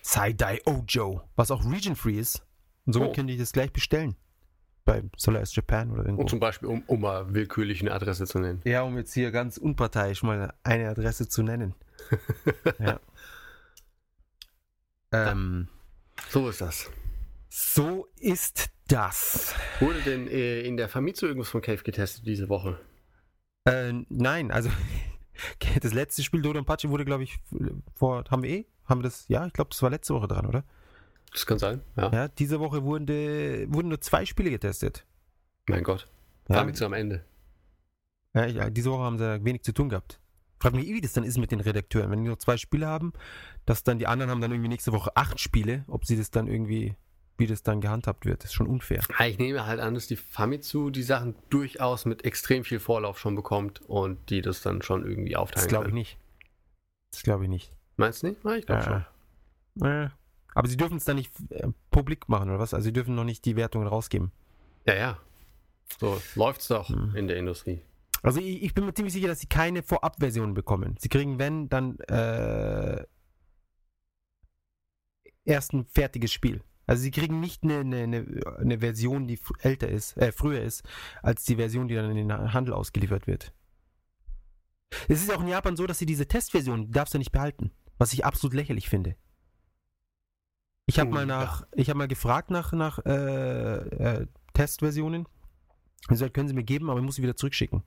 Sai-Dai Ojo, was auch region-free ist. Und somit Oh. könnte ich das gleich bestellen. Bei Solaris Japan oder irgendwo. Und zum Beispiel, um, um mal willkürlich eine Adresse zu nennen. ja, um jetzt hier ganz unparteiisch mal eine Adresse zu nennen. ja. Ähm, So ist das. so ist das. Wurde denn äh, in der Famitsu irgendwas von Cave getestet diese Woche? Äh, nein, also das letzte Spiel Dodonpachi wurde, glaube ich, vor, haben wir eh? Haben wir das, ja, ich glaube, das war letzte Woche dran, oder? Das kann sein, ja. Ja, diese Woche wurde, wurden nur zwei Spiele getestet. Mein Gott. Ja. Famitsu am Ende. Ja, ja, diese Woche haben sie wenig zu tun gehabt. Frag mich, wie das dann ist mit den Redakteuren. Wenn die nur zwei Spiele haben, dass dann die anderen haben dann irgendwie nächste Woche acht Spiele, ob sie das dann irgendwie, wie das dann gehandhabt wird, ist schon unfair. Ich nehme halt an, dass die Famitsu die Sachen durchaus mit extrem viel Vorlauf schon bekommt und die das dann schon irgendwie Das aufteilen glaube ich nicht. Das glaube ich nicht. Meinst du nicht? Ja, ich glaube schon. Äh, aber sie dürfen es dann nicht äh, publik machen, oder was? Also sie dürfen noch nicht die Wertungen rausgeben. Ja, ja. So läuft's doch Hm. in der Industrie. Also ich, ich bin mir ziemlich sicher, dass sie keine Vorabversion bekommen. Sie kriegen, wenn, dann äh, erst ein fertiges Spiel. Also sie kriegen nicht eine, eine, eine, Version, die älter ist, äh, früher ist, als die Version, die dann in den Handel ausgeliefert wird. Es ist auch in Japan so, dass sie diese Testversion, die darfst du nicht behalten. Was ich absolut lächerlich finde. Ich habe mal nach, ich habe mal gefragt nach, nach äh, äh, Testversionen. Ich gesagt, können Sie mir geben, aber ich muss sie wieder zurückschicken.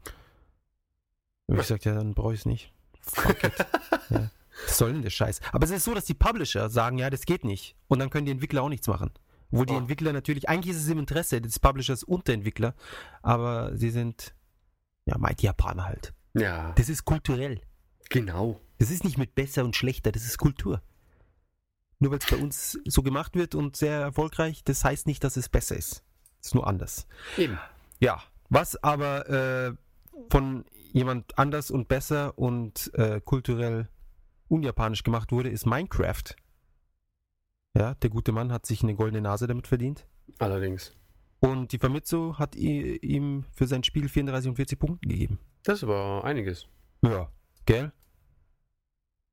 Und ich gesagt, ja, dann brauche ich es nicht. Fuck it. ja. Was soll denn der Scheiß? Aber es ist so, dass die Publisher sagen, ja, das geht nicht. Und dann können die Entwickler auch nichts machen. Wo die Oh. Entwickler natürlich, eigentlich ist es im Interesse des Publishers und der Entwickler, aber sie sind, ja, meint die Japaner halt. Ja, Das ist kulturell. genau. Das ist nicht mit besser und schlechter, das ist Kultur. Nur weil es bei uns so gemacht wird und sehr erfolgreich, das heißt nicht, dass es besser ist. Es ist nur anders. Eben. Ja, was aber äh, von jemand anders und besser und äh, kulturell unjapanisch gemacht wurde, ist Minecraft. Ja, der gute Mann hat sich eine goldene Nase damit verdient. Allerdings. Und die Famitsu hat ihm für sein Spiel 34 und 40 Punkte gegeben. Das ist aber einiges. Ja, gell?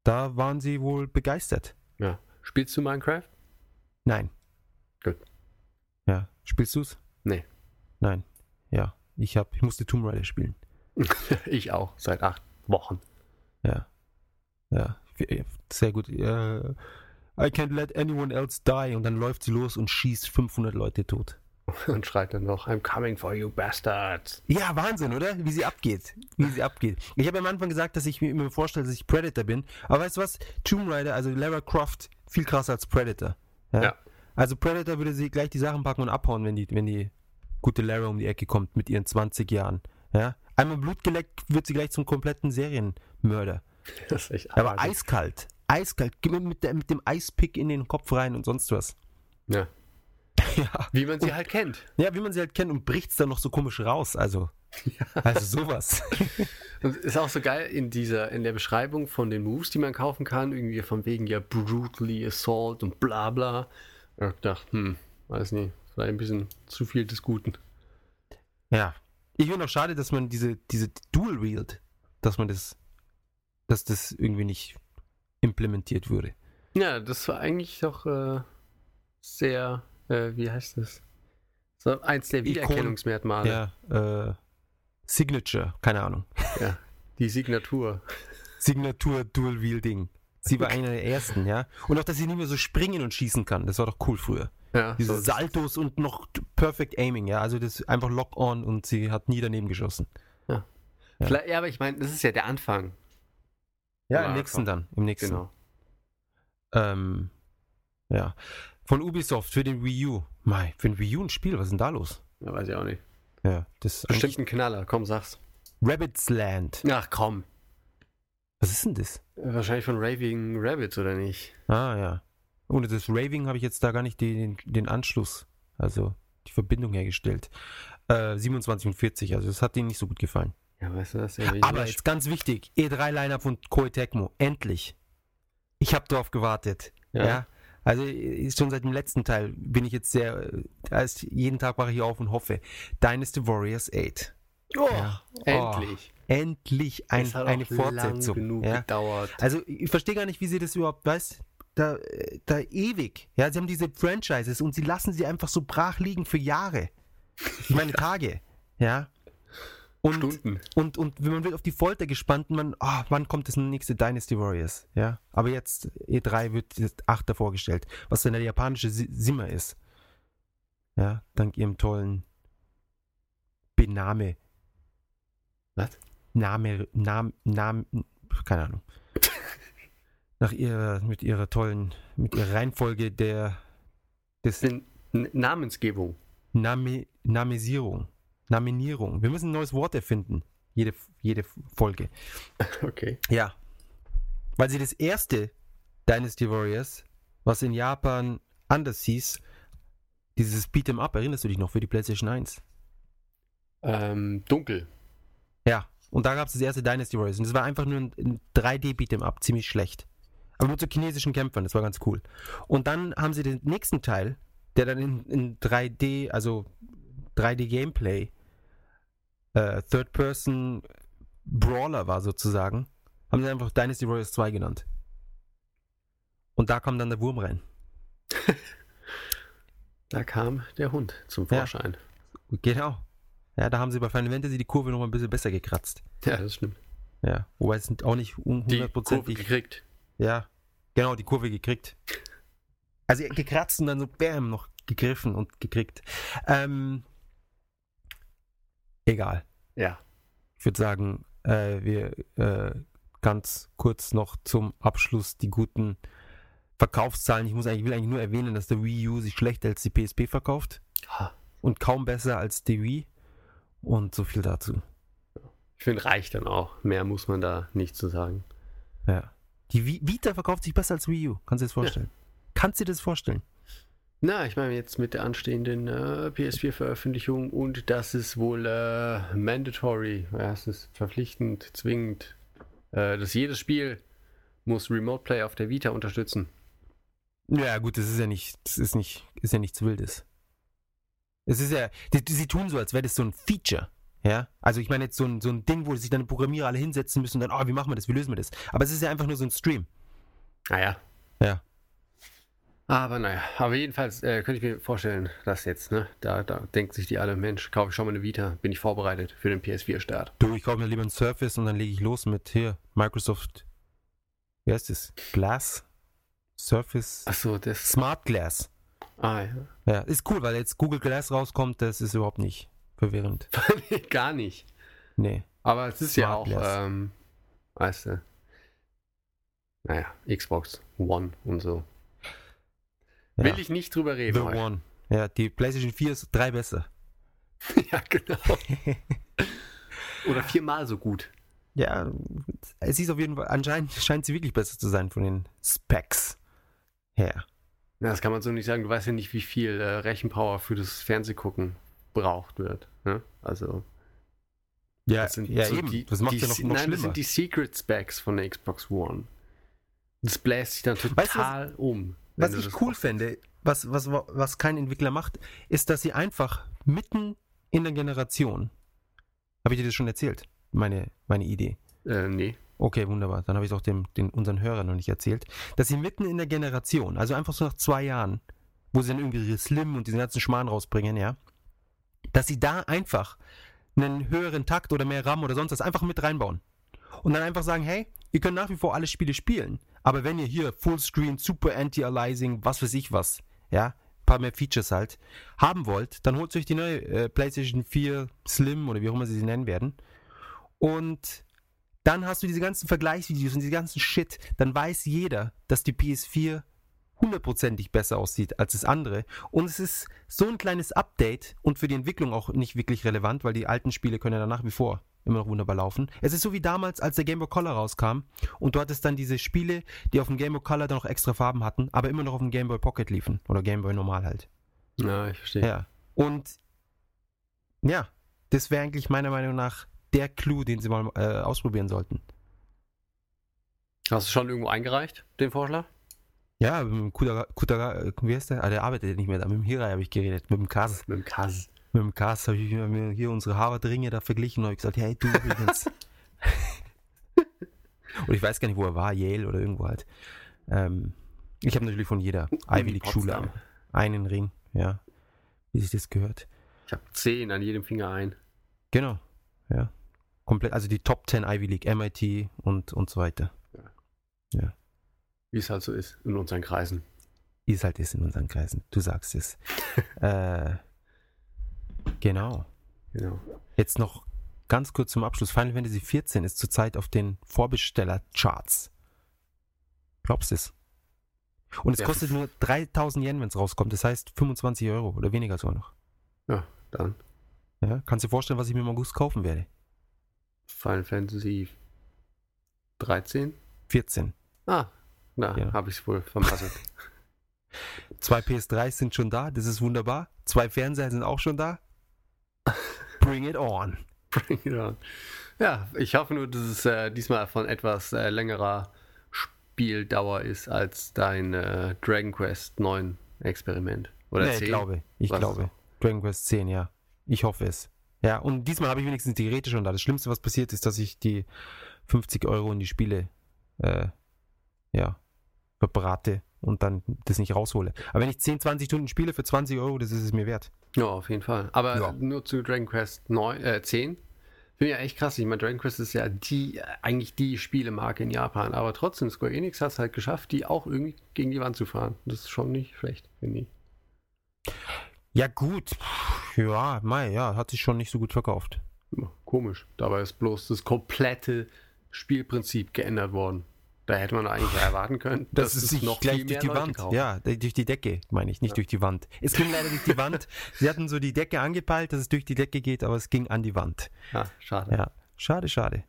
Da waren sie wohl begeistert. Ja. Spielst du Minecraft? Nein. Gut. Ja, spielst du's? Nee. Nein. Ja, ich hab, ich musste Tomb Raider spielen. ich auch. Seit acht Wochen. Ja. Ja, sehr gut. Äh, I can't let anyone else die. Und dann läuft sie los und schießt 500 Leute tot. Und schreit dann noch, I'm coming for you, bastards. Ja, Wahnsinn, oder? Wie sie abgeht. Wie sie abgeht. Ich habe am Anfang gesagt, dass ich mir immer vorstelle, dass ich Predator bin. Aber weißt du was? Tomb Raider, also Lara Croft, viel krasser als Predator. Ja. Also Predator würde sie gleich die Sachen packen und abhauen, wenn die, wenn die gute Lara um die Ecke kommt mit ihren 20 Jahren. Ja. Einmal Blut geleckt, wird sie gleich zum kompletten Serienmörder. Das ist echt Aber eiskalt. Eiskalt. Geh mir mit, der, mit dem Eispick in den Kopf rein und sonst was. Ja. Ja. Wie man sie halt kennt. Ja, wie man sie halt kennt und bricht's dann noch so komisch raus. Also, also sowas. Und ist auch so geil in dieser, in der Beschreibung von den Moves, die man kaufen kann, irgendwie von wegen ja brutally assault und bla bla. Und ich dachte, hm, weiß nicht, vielleicht ein bisschen zu viel des Guten. Ja. Ich finde auch schade, dass man diese, diese Dual Wield, dass man das, dass das irgendwie nicht implementiert wurde. Ja, das war eigentlich doch äh, sehr, äh, wie heißt das? So eins der Wiedererkennungsmerkmale. Ja, äh, Signature, keine Ahnung. Ja, die Signatur. Signatur Dual Wielding. Sie war einer der ersten, ja. Und auch, dass sie nicht mehr so springen und schießen kann. Das war doch cool früher. Ja, Diese so, Saltos und noch Perfect Aiming, ja. Also das ist einfach Lock-on und sie hat nie daneben geschossen. Vielleicht, ja, aber ich meine, das ist ja der Anfang. Ja, Ja, im nächsten dann. Im nächsten. Genau. Ähm, ja. Von Ubisoft für den Wii U. Mei, für den Wii U ein Spiel, was ist denn da los? Ja, weiß ich auch nicht. Ja, das ist Bestimmt ein Knaller, komm, sag's. Rabbit's Land. Ach komm. Was ist denn das? Wahrscheinlich von Raving Rabbits, oder nicht? Ah, ja. Ohne das Raving habe ich jetzt da gar nicht den, den Anschluss, also die Verbindung hergestellt. Äh, 27 und 40, also das hat denen nicht so gut gefallen. Ja, weißt du das? Ja, Aber jetzt ganz wichtig, E3-Line-Up von Koei Tecmo, endlich. Ich habe drauf gewartet. Ja. Ja. Also äh, schon seit dem letzten Teil bin ich jetzt sehr, äh, als jeden Tag wache ich auf und hoffe. Dynasty Warriors 8. Oh, Ja. endlich. Endlich ein, eine Fortsetzung. genug ja. gedauert. Also ich verstehe gar nicht, wie sie das überhaupt, weißt da, äh, da ewig. Ja, sie haben diese Franchises und sie lassen sie einfach so brach liegen für Jahre. Ich meine Tage. Ja. Und, Stunden. und, und wenn man wird auf die Folter gespannt, man, ah, wann kommt das nächste Dynasty Warriors? Ja. Aber jetzt, E3 wird das 8. vorgestellt, was dann der japanische Si- Simmer ist. Ja, dank ihrem tollen Bename. Was? Name, Nam, Nam, keine Ahnung. Nach ihrer, mit ihrer tollen, mit ihrer Reihenfolge der, des Namensgebung. Name, Namesierung. Naminierung. Wir müssen ein neues Wort erfinden. Jede, jede Folge. Okay. Ja. Weil sie das erste Dynasty Warriors, was in Japan anders hieß, dieses Beat'em Up, erinnerst du dich noch, für die PlayStation 1? Ähm, dunkel. Ja. Und da gab es das erste Dynasty Warriors. Und das war einfach nur ein, ein 3D Beat'em Up, ziemlich schlecht. Aber mit so chinesischen Kämpfern, das war ganz cool. Und dann haben sie den nächsten Teil, der dann in, in 3D, also 3D Gameplay, äh, Third-Person-Brawler war sozusagen, haben sie einfach Dynasty Warriors 2 genannt. Und da kam dann der Wurm rein. Da kam der Hund zum Ja. Vorschein. Genau. Ja, da haben sie bei Final Fantasy die Kurve noch ein bisschen besser gekratzt. Ja, das stimmt. Ja, wobei es sind auch nicht un- Die Kurve hundertprozentig. gekriegt. Ja, genau, die Kurve gekriegt. Also gekratzt und dann so bam, noch gegriffen und gekriegt. Ähm, egal. Ja. Ich würde sagen, äh, wir äh, ganz kurz noch zum Abschluss die guten Verkaufszahlen. Ich muss eigentlich, will eigentlich nur erwähnen, dass der Wii U sich schlechter als die PSP verkauft Ah, und kaum besser als die Wii. Und so viel dazu. Ich finde, reicht dann auch. Mehr muss man da nicht zu sagen. Ja. Die Vi- Vita verkauft sich besser als Wii U. Kannst du dir das vorstellen? Kannst du dir das vorstellen? Na, ich meine jetzt mit der anstehenden äh, PS4-Veröffentlichung und das ist wohl äh, mandatory, ja, es ist verpflichtend, zwingend, äh, dass jedes Spiel muss Remote Play auf der Vita unterstützen. Ja, gut, das ist ja nicht, das ist nicht, ist ja nichts Wildes. Es ist ja, die, die, sie tun so, als wäre das so ein Feature. Ja, also ich meine jetzt so ein, so ein Ding, wo sich dann die Programmierer alle hinsetzen müssen und dann, oh, wie machen wir das, wie lösen wir das? Aber es ist ja einfach nur so ein Stream. Naja. Ja. Aber naja, aber jedenfalls äh, könnte ich mir vorstellen, dass jetzt, ne, da, da denkt sich die alle, Mensch, kaufe ich schon mal eine Vita, bin ich vorbereitet für den PS4-Start. Du, ich kaufe mir lieber ein Surface und dann lege ich los mit hier, Microsoft, wie heißt das? Glass? Surface? Achso, das. Smart Glass. Ah, ja. Ja, ist cool, weil jetzt Google Glass rauskommt, das ist überhaupt nicht verwirrend. Gar nicht. Nee. Aber es ist ja Smart auch, Glass. ähm, weißt du, naja, Xbox One und so. Ja. Will ich nicht drüber reden. The heute. One. Ja, die PlayStation 4 ist drei besser. ja, genau. Oder viermal so gut. Ja, es ist auf jeden Fall, anscheinend scheint sie wirklich besser zu sein von den Specs her. Ja, das kann man so nicht sagen. Du weißt ja nicht, wie viel äh, Rechenpower für das Fernsehgucken braucht wird. Ne? Also, Ja, das sind ja so eben. die- das macht die, ja noch, noch Nein, das schlimmer. sind die Secret Specs von der Xbox One. Das bläst sich dann total Weißt du, um. Was ich cool fände, was, was, was kein Entwickler macht, ist, dass sie einfach mitten in der Generation, habe ich dir das schon erzählt, meine, meine Idee. Äh, nee. Okay, wunderbar. Dann habe ich es auch dem, den, unseren Hörern noch nicht erzählt. Dass sie mitten in der Generation, also einfach so nach zwei Jahren, wo sie dann irgendwie ihre Slim und diesen ganzen Schmarrn rausbringen, ja, dass sie da einfach einen höheren Takt oder mehr RAM oder sonst was einfach mit reinbauen. Und dann einfach sagen, hey, ihr könnt nach wie vor alle Spiele spielen, aber wenn ihr hier Fullscreen, Super Anti-Aliasing, was weiß ich was, ja, ein paar mehr Features halt, haben wollt, dann holt euch die neue äh, PlayStation 4 Slim oder wie auch immer sie sie nennen werden. Und dann hast du diese ganzen Vergleichsvideos und diese ganzen Shit. Dann weiß jeder, dass die PS4 hundertprozentig besser aussieht als das andere. Und es ist so ein kleines Update und für die Entwicklung auch nicht wirklich relevant, weil die alten Spiele können ja nach wie vor immer noch wunderbar laufen. Es ist so wie damals, als der Game Boy Color rauskam und du hattest dann diese Spiele, die auf dem Game Boy Color dann noch extra Farben hatten, aber immer noch auf dem Game Boy Pocket liefen. Oder Game Boy normal halt. Ja, ich verstehe. Ja. Und ja, das wäre eigentlich meiner Meinung nach der Clou, den sie mal äh, ausprobieren sollten. Hast du schon irgendwo eingereicht, den Vorschlag? Ja, mit dem Kutara, Kutara äh, wie heißt der? Ah, der arbeitet ja nicht mehr da. Mit dem Hirai habe ich geredet. Mit dem Kas. Mit dem Kass. Mit dem Kas habe ich mir hier unsere Harvard-Ringe da verglichen und habe gesagt, hey, du übrigens. und ich weiß gar nicht, wo er war, Yale oder irgendwo halt. Ähm, ich habe natürlich von jeder Ivy League-Schule einen Ring, ja. Wie sich das gehört. Ich habe zehn an jedem Finger ein. Genau, ja. Komplett, also die Top 10 Ivy League, MIT und, und so weiter. Wie es halt so ist in unseren Kreisen. Wie es halt ist in unseren Kreisen. Du sagst es. äh, genau. Genau. Jetzt noch ganz kurz zum Abschluss. Final Fantasy 14 ist zurzeit auf den Vorbesteller-Charts. Glaubst du es? Und es Ja. kostet nur 3000 Yen, wenn es rauskommt. Das heißt 25 Euro oder weniger sogar noch. Ja, dann Ja? Kannst du dir vorstellen, was ich mir im August kaufen werde? Final Fantasy 13. 14. Ah, na, Ja. habe ich es wohl vermasselt. Zwei PS3s sind schon da, das ist wunderbar. Zwei Fernseher sind auch schon da. Bring it on. Bring it on. Ja, ich hoffe nur, dass es äh, diesmal von etwas äh, längerer Spieldauer ist als dein äh, Dragon Quest 9 Experiment. Oder nee, 10. ich glaube. Ich Was glaube. Dragon Quest 10, ja. Ich hoffe es. Ja, und diesmal habe ich wenigstens die Geräte schon da. Das Schlimmste, was passiert, ist, dass ich die 50 Euro in die Spiele, äh, ja, verbrate und dann das nicht raushole. Aber wenn ich 10, 20 Stunden spiele für 20 Euro, das ist es mir wert. Ja, auf jeden Fall. Aber Ja. nur zu Dragon Quest 9, äh, 10. Finde ich ja echt krass. Ich meine, Dragon Quest ist ja die, eigentlich die Spielemarke in Japan. Aber trotzdem, Square Enix hat es halt geschafft, die auch irgendwie gegen die Wand zu fahren. Das ist schon nicht schlecht, finde ich. Ja, gut. Ja, mei, ja, hat sich schon nicht so gut verkauft. Komisch. Dabei ist bloß das komplette Spielprinzip geändert worden. Da hätte man eigentlich erwarten können, Das dass ist es sich gleich durch die Leute Wand. kaufen. Ja, durch die Decke, meine ich, nicht durch die Wand. Es ging leider durch die Wand. Sie hatten so die Decke angepeilt, dass es durch die Decke geht, aber es ging an die Wand. ja schade. Ja, schade, schade.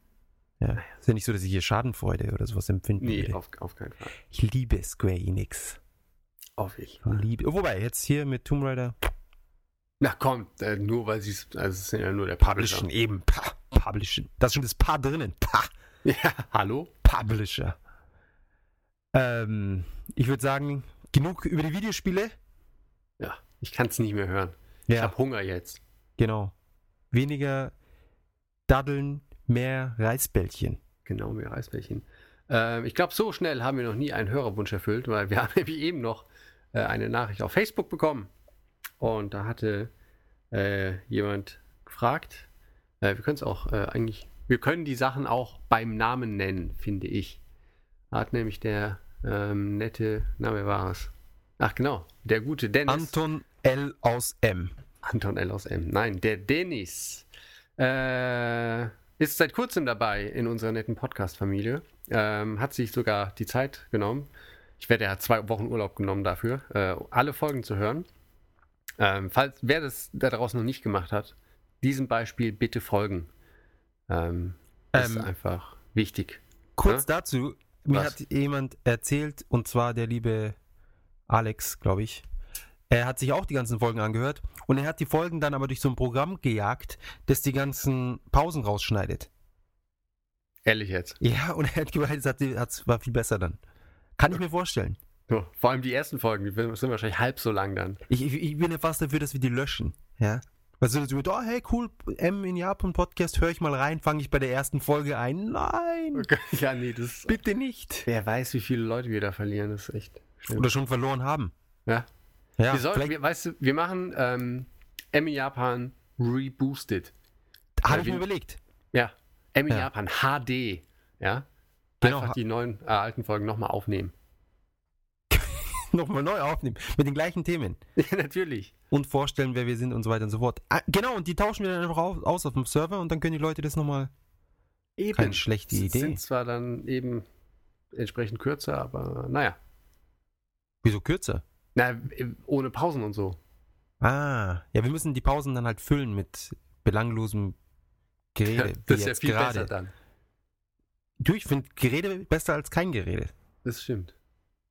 Ja, ist ja nicht so, dass ich hier Schadenfreude oder sowas empfinden Nee, würde. auf, auf keinen Fall. Ich liebe Square Enix. Auf ich. Liebe. Wobei, jetzt hier mit Tomb Raider. Na komm, äh, nur weil sie es, also es sind ja nur der Publisher. Publishen eben. Pa, Publishen. Da ist schon das Paar drinnen. Pa, Ja, hallo? Publisher. Ähm, ich würde sagen, genug über die Videospiele. Ja, ich kann es nicht mehr hören. Ich Ja, habe Hunger jetzt. genau. Weniger Daddeln, mehr Reisbällchen. Genau, mehr Reisbällchen. Ähm, ich glaube, so schnell haben wir noch nie einen Hörerwunsch erfüllt, weil wir haben nämlich eben noch äh, eine Nachricht auf Facebook bekommen. Und da hatte äh, jemand gefragt, äh, wir können es auch äh, eigentlich, wir können die Sachen auch beim Namen nennen, finde ich. Hat nämlich der ähm, nette, na, wer war es? Ach genau, der gute Dennis. Anton L. aus M. Anton L aus M. Nein, der Dennis äh, ist seit kurzem dabei in unserer netten Podcast-Familie. Ähm, hat sich sogar die Zeit genommen. Ich werde, er hat zwei Wochen Urlaub genommen dafür, äh, alle Folgen zu hören. Ähm, falls wer das da draußen noch nicht gemacht hat, diesem Beispiel bitte folgen. Ähm, ist Ähm, einfach wichtig. Kurz Ja? dazu, mir Was? hat jemand erzählt, und zwar der liebe Alex, glaube ich. Er hat sich auch die ganzen Folgen angehört und er hat die Folgen dann aber durch so ein Programm gejagt, das die ganzen Pausen rausschneidet. Ehrlich jetzt. Ja, und er hat gemeint, es hat, es war viel besser dann. Kann ich mir vorstellen. Vor allem die ersten Folgen, die sind wahrscheinlich halb so lang dann. Ich, ich, ich bin ja fast dafür, dass wir die löschen. Ja. Weil so, oh, hey, cool, M in Japan Podcast, höre ich mal rein, fange ich bei der ersten Folge ein. Nein, ja, nee, das. bitte nicht. Wer weiß, wie viele Leute wir da verlieren, das ist echt schlimm. Oder schon verloren haben. Ja. Ja, wir, sollten, wir, weißt du, wir machen ähm, M in Japan reboosted. habe ich wir- mir überlegt. Ja. M in Ja. Japan HD. Ja. Genau. Einfach die neuen äh, alten Folgen nochmal aufnehmen. Nochmal neu aufnehmen. Mit den gleichen Themen. Ja, natürlich. Und vorstellen, wer wir sind und so weiter und so fort. Ah, genau, und die tauschen wir dann einfach au- aus auf dem Server und dann können die Leute das nochmal. Eben. Keine schlechte Idee. Sind zwar dann eben entsprechend kürzer, aber naja. Wieso kürzer? Na, äh, ohne Pausen und so. Ah, ja, wir müssen die Pausen dann halt füllen mit belanglosem Gerede. wie das ist ja viel gerade. besser dann. Du, ich finde Gerede besser als kein Gerede. Das stimmt.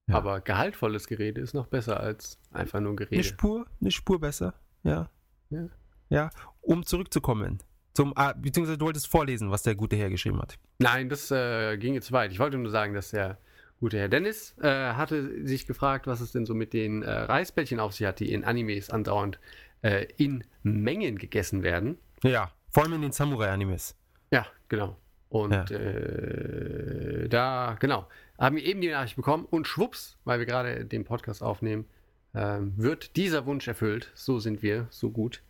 Ja. Aber gehaltvolles Gerede ist noch besser als einfach nur Eine Gerede. Spur, eine Spur besser. Ja. Ja. Ja, um zurückzukommen. Zum, ah, beziehungsweise du wolltest vorlesen, was der gute Herr geschrieben hat. Nein, das äh, ging jetzt weit. Ich wollte nur sagen, dass der gute Herr Dennis äh, hatte sich gefragt, was es denn so mit den äh, Reisbällchen auf sich hat, die in Animes andauernd äh, in Mengen gegessen werden. Ja, vor allem in den Samurai-Animes. Ja, genau. Und Ja. äh, da, genau, haben wir eben die Nachricht bekommen und schwupps, weil wir gerade den Podcast aufnehmen, ähm, wird dieser Wunsch erfüllt. So sind wir, so gut.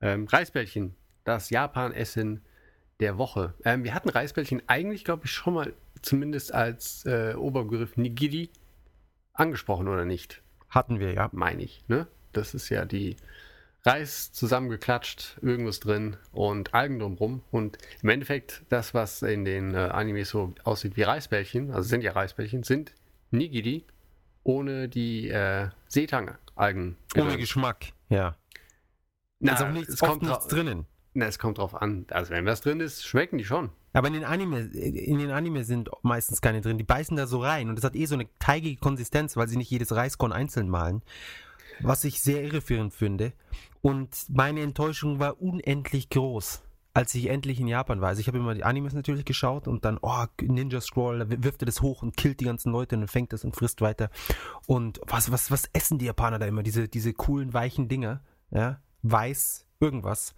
Ähm, Reisbällchen, das Japan-Essen der Woche. Ähm, wir hatten Reisbällchen eigentlich, glaube ich, schon mal zumindest als äh, Oberbegriff Nigiri angesprochen oder nicht, Hatten wir, ja. meine ich. Ne? Das ist ja die Reis zusammengeklatscht, irgendwas drin und Algen drumrum. Und im Endeffekt, das, was in den äh, Animes so aussieht wie Reisbällchen, also sind ja Reisbällchen, sind Nigiri ohne die äh, Seetang-Algen. Ohne Geschmack, ja. Na, ist auch nichts, es, kommt nichts drinnen. Na, es kommt drauf an. Also wenn was drin ist, schmecken die schon. Aber in den Anime, in den Anime sind meistens keine drin. Die beißen da so rein und das hat eh so eine teigige Konsistenz, weil sie nicht jedes Reiskorn einzeln malen. Was ich sehr irreführend finde. Und meine Enttäuschung war unendlich groß, als ich endlich in Japan war. Also ich habe immer die Animes natürlich geschaut und dann, oh, Ninja Scroll, da wirft er das hoch und killt die ganzen Leute und fängt das und frisst weiter. Und was, was, was essen die Japaner da immer? Diese, diese coolen, weichen Dinger, ja, weiß, irgendwas.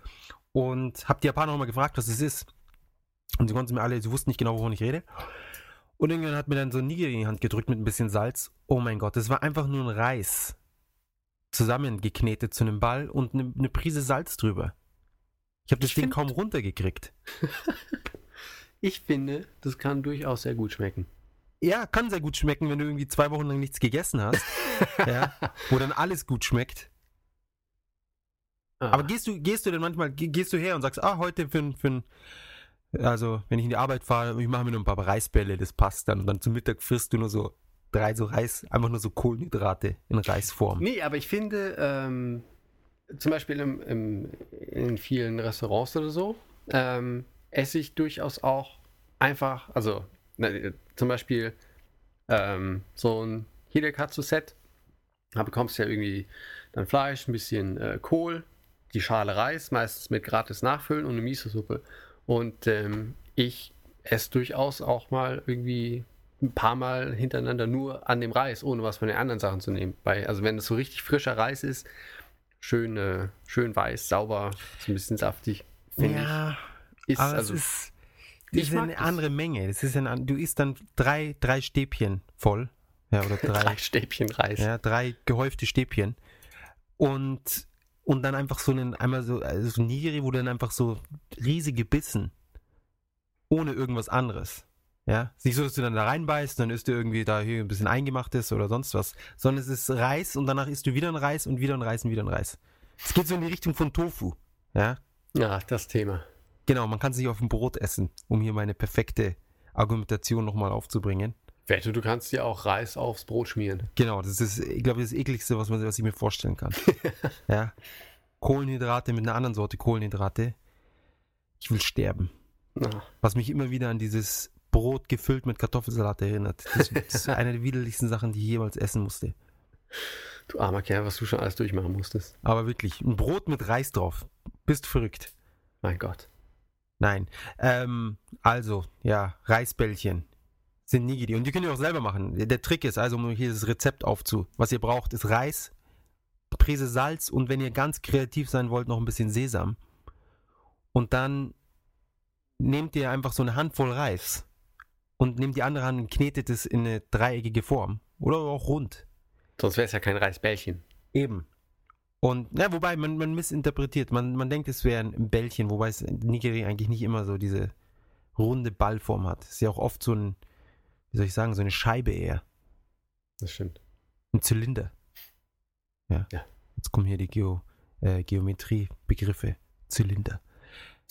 und habe die Japaner auch mal gefragt, was es ist. Und sie konnten mir alle, sie wussten nicht genau, wovon ich rede. Und irgendwann hat mir dann so ein Nigiri in die Hand gedrückt mit ein bisschen Salz. Oh mein Gott, das war einfach nur ein Reis. Zusammengeknetet zu einem Ball und eine, eine Prise Salz drüber. Ich habe das Ich Ding find- kaum runtergekriegt. Ich finde, das kann durchaus sehr gut schmecken. Ja, kann sehr gut schmecken, wenn du irgendwie zwei Wochen lang nichts gegessen hast. ja, wo dann alles gut schmeckt. Ah. Aber gehst du, gehst du denn manchmal, ge- gehst du her und sagst, ah, heute für, ein- für also wenn ich in die Arbeit fahre, ich mache mir nur ein paar Reisbälle, das passt dann. Und dann zum Mittag frisst du nur so drei so Reis, einfach nur so Kohlenhydrate in Reisform. Nee, aber ich finde, ähm, zum Beispiel im, im, in vielen Restaurants oder so, ähm, esse ich durchaus auch einfach, also na, zum Beispiel ähm, so ein Hidekatsu-Set. Da bekommst du ja irgendwie dann Fleisch, ein bisschen äh, Kohl, die Schale Reis, meistens mit gratis Nachfüllen und eine Miso-Suppe. Und ähm, ich esse durchaus auch mal irgendwie ein paar Mal hintereinander nur an dem Reis, ohne was von den anderen Sachen zu nehmen. Bei, also wenn es so richtig frischer Reis ist, schön, äh, schön weiß, sauber, so ein bisschen saftig, finde ja, ich. Ist, aber also, es ist, ist eine das. andere Menge. Das ist ein, du isst dann drei, drei Stäbchen voll. Ja, oder drei, drei Stäbchen Reis. Ja, drei gehäufte Stäbchen. Und, und dann einfach so einen, einmal so, also so ein Nigiri, wo dann einfach so riesige Bissen. Ohne irgendwas anderes. Ja, ist nicht so, dass du dann da reinbeißt, dann isst du irgendwie da hier ein bisschen Eingemachtes oder sonst was, sondern es ist Reis und danach isst du wieder ein Reis und wieder ein Reis und wieder ein Reis. Es geht so in die Richtung von Tofu. Ja, Ja, das Thema. genau, man kann sich auf dem Brot essen, um hier meine perfekte Argumentation nochmal aufzubringen. Wette, du kannst dir auch Reis aufs Brot schmieren. Genau, das ist, ich glaube, das ekligste, was, man, was ich mir vorstellen kann. ja. Kohlenhydrate mit einer anderen Sorte Kohlenhydrate. Ich will sterben. Na, Was mich immer wieder an dieses Brot gefüllt mit Kartoffelsalat erinnert. Das, das ist eine der widerlichsten Sachen, die ich jemals essen musste. du armer Kerl, was du schon alles durchmachen musstest. Aber wirklich, ein Brot mit Reis drauf. Bist verrückt. Mein Gott. Nein. Ähm, also, ja, Reisbällchen sind Nigiri. Und die könnt ihr auch selber machen. Der Trick ist also, um hier das Rezept aufzu. Was ihr braucht, ist Reis, Prise Salz und wenn ihr ganz kreativ sein wollt, noch ein bisschen Sesam. Und dann nehmt ihr einfach so eine Handvoll Reis und nehmt die andere Hand und knetet es in eine dreieckige Form. Oder auch rund. Sonst wäre es ja kein Reisbällchen. Eben. Und, ja, wobei, man, man missinterpretiert. Man, man denkt, es wäre ein Bällchen, wobei es in Nigiri eigentlich nicht immer so diese runde Ballform hat. Es ist ja auch oft so ein, wie soll ich sagen, so eine Scheibe eher. Das stimmt. Ein Zylinder. Ja. Ja. Jetzt kommen hier die Geo, äh, Geometrie-Begriffe. Zylinder.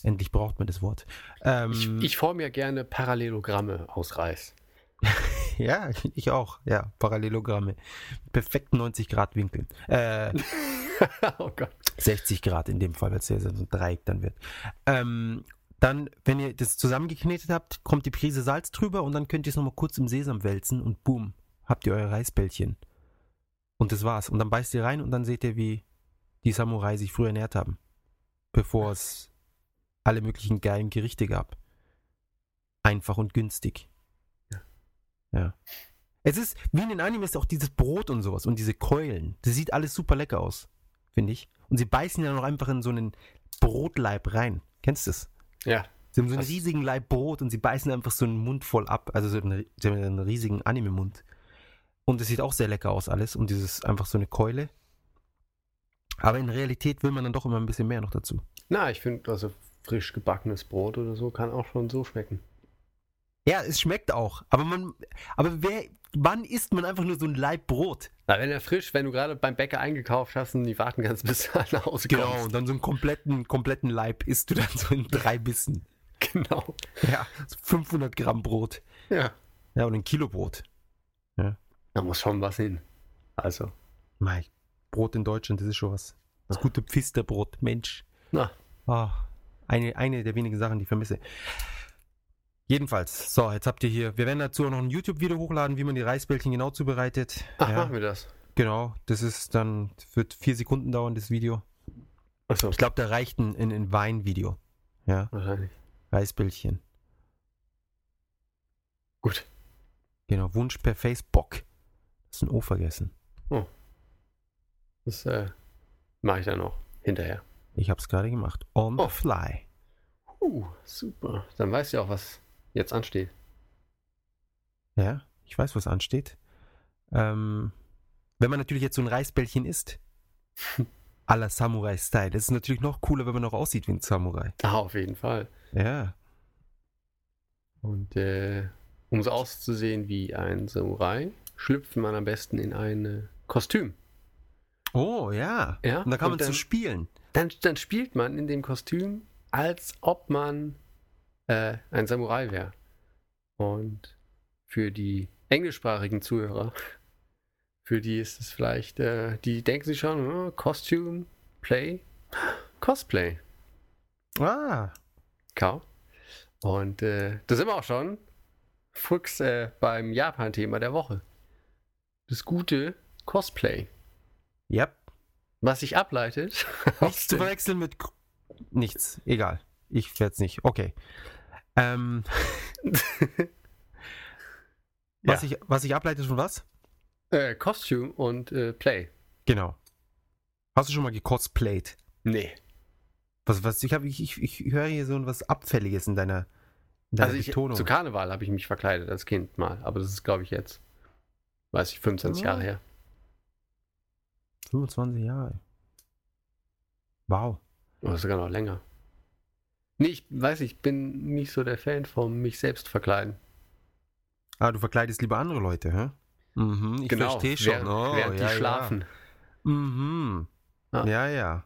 Endlich braucht man das Wort. Ähm, Ich, ich forme ja gerne Parallelogramme aus Reis. ja, ich auch. Ja, Parallelogramme. Perfekt 90 Grad Winkel. Äh, oh Gott. 60 Grad in dem Fall, weil es ja so ein Dreieck dann wird. Ähm, dann, wenn ihr das zusammengeknetet habt, kommt die Prise Salz drüber und dann könnt ihr es nochmal kurz im Sesam wälzen und boom, habt ihr euer Reisbällchen. Und das war's. Und dann beißt ihr rein und dann seht ihr, wie die Samurai sich früher ernährt haben. Bevor es alle möglichen geilen Gerichte gab. Einfach und günstig. Ja. Ja. Es ist, wie in den Animes, auch dieses Brot und sowas und diese Keulen. Das sieht alles super lecker aus, finde ich. Und sie beißen ja noch einfach in so einen Brotleib rein. Kennst du das? Ja. Sie haben so einen Was? riesigen Leib Brot und sie beißen einfach so einen Mund voll ab. Also so einen, sie haben einen riesigen Anime-Mund. Und es sieht auch sehr lecker aus alles. Und dieses einfach so eine Keule. Aber in Realität will man dann doch immer ein bisschen mehr noch dazu. Na, ich finde, also frisch gebackenes Brot oder so kann auch schon so schmecken. Ja, es schmeckt auch. Aber man, aber wer, wann isst man einfach nur so ein Leib Brot? Na, wenn er frisch, wenn du gerade beim Bäcker eingekauft hast und die warten kannst, bis du nach Hause kommst. Genau, und dann so einen kompletten, kompletten Leib isst du dann so in drei Bissen. Genau. Ja, so 500 Gramm Brot. Ja. Ja, und ein Kilo Brot. Da muss schon was hin. Also, Mei, Brot in Deutschland, das ist schon was. Das gute Pfisterbrot, Mensch. na, Ah, eine, eine der wenigen Sachen, die ich vermisse. Jedenfalls, so, jetzt habt ihr hier, wir werden dazu auch noch ein YouTube-Video hochladen, wie man die Reisbällchen genau zubereitet. ach, ja, machen wir das. genau, das ist dann, wird vier Sekunden dauern, das Video. Achso, Ich glaube, da reicht ein, ein, ein Wein-Video. Ja, wahrscheinlich. Reisbällchen. Gut. Genau, Wunsch per Facebook. Das ist ein O vergessen. Das äh, mache ich dann noch hinterher. Ich habe es gerade gemacht. On Oh. the fly. Uh, super. Dann weißt du auch, was jetzt ansteht. Ja, ich weiß, was ansteht. Ähm, wenn man natürlich jetzt so ein Reisbällchen isst, à la Samurai-Style, das ist natürlich noch cooler, wenn man noch aussieht wie ein Samurai. Ah, auf jeden Fall. Ja. Und äh, um so auszusehen wie ein Samurai, schlüpft man am besten in ein äh, Kostüm. Oh, ja. Ja, Und da kann und man zu dann- spielen. Dann, dann spielt man in dem Kostüm, als ob man äh, ein Samurai wäre. Und für die englischsprachigen Zuhörer, für die ist es vielleicht, äh, die denken sich schon, oh, Costume, Play, Cosplay. Ah, Kau. Und äh, da sind wir auch schon. Fuchs äh, beim Japan-Thema der Woche. Das gute Cosplay. yep. Was sich ableitet. Nichts zu verwechseln mit nichts. Egal. Ich werde es nicht. Okay. Ähm, was, Ja. ich, was ich ableite von was? äh, Costume und äh, Play. Genau. Hast du schon mal gecosplayt? Nee. Was, was, ich, hab, ich, ich, ich höre hier so was Abfälliges in deiner, in deiner Also ich, Betonung. zu Karneval habe ich mich verkleidet als Kind mal. Aber das ist, glaube ich, jetzt, weiß ich, 25 Ja. Jahre her. 25 Jahre. Wow. Oder sogar noch länger. Nee, ich weiß, ich bin nicht so der Fan vom mich selbst verkleiden. Ah, du verkleidest lieber andere Leute, hä? Mhm, ich genau, verstehe schon. während, oh, während ja, die schlafen. Ja. Mhm. Ah. Ja, ja.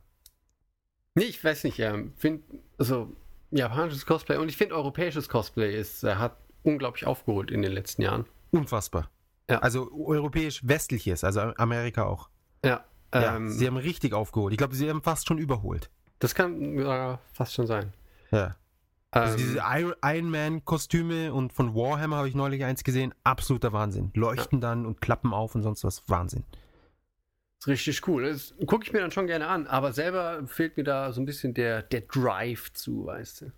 Nee, ich weiß nicht, ähm, finde, also japanisches Cosplay und ich finde europäisches Cosplay ist, äh, hat unglaublich aufgeholt in den letzten Jahren. Unfassbar. Ja. Also europäisch-westliches, also Amerika auch. Ja, Ja, ähm, sie haben richtig aufgeholt. Ich glaube, sie haben fast schon überholt. das kann äh, fast schon sein. Ja. Also Ähm, diese Iron Man-Kostüme und von Warhammer habe ich neulich eins gesehen. Absoluter Wahnsinn. Leuchten dann und klappen auf und sonst was. Wahnsinn. ist richtig cool. Das gucke ich mir dann schon gerne an, aber selber fehlt mir da so ein bisschen der, der Drive zu, weißt du.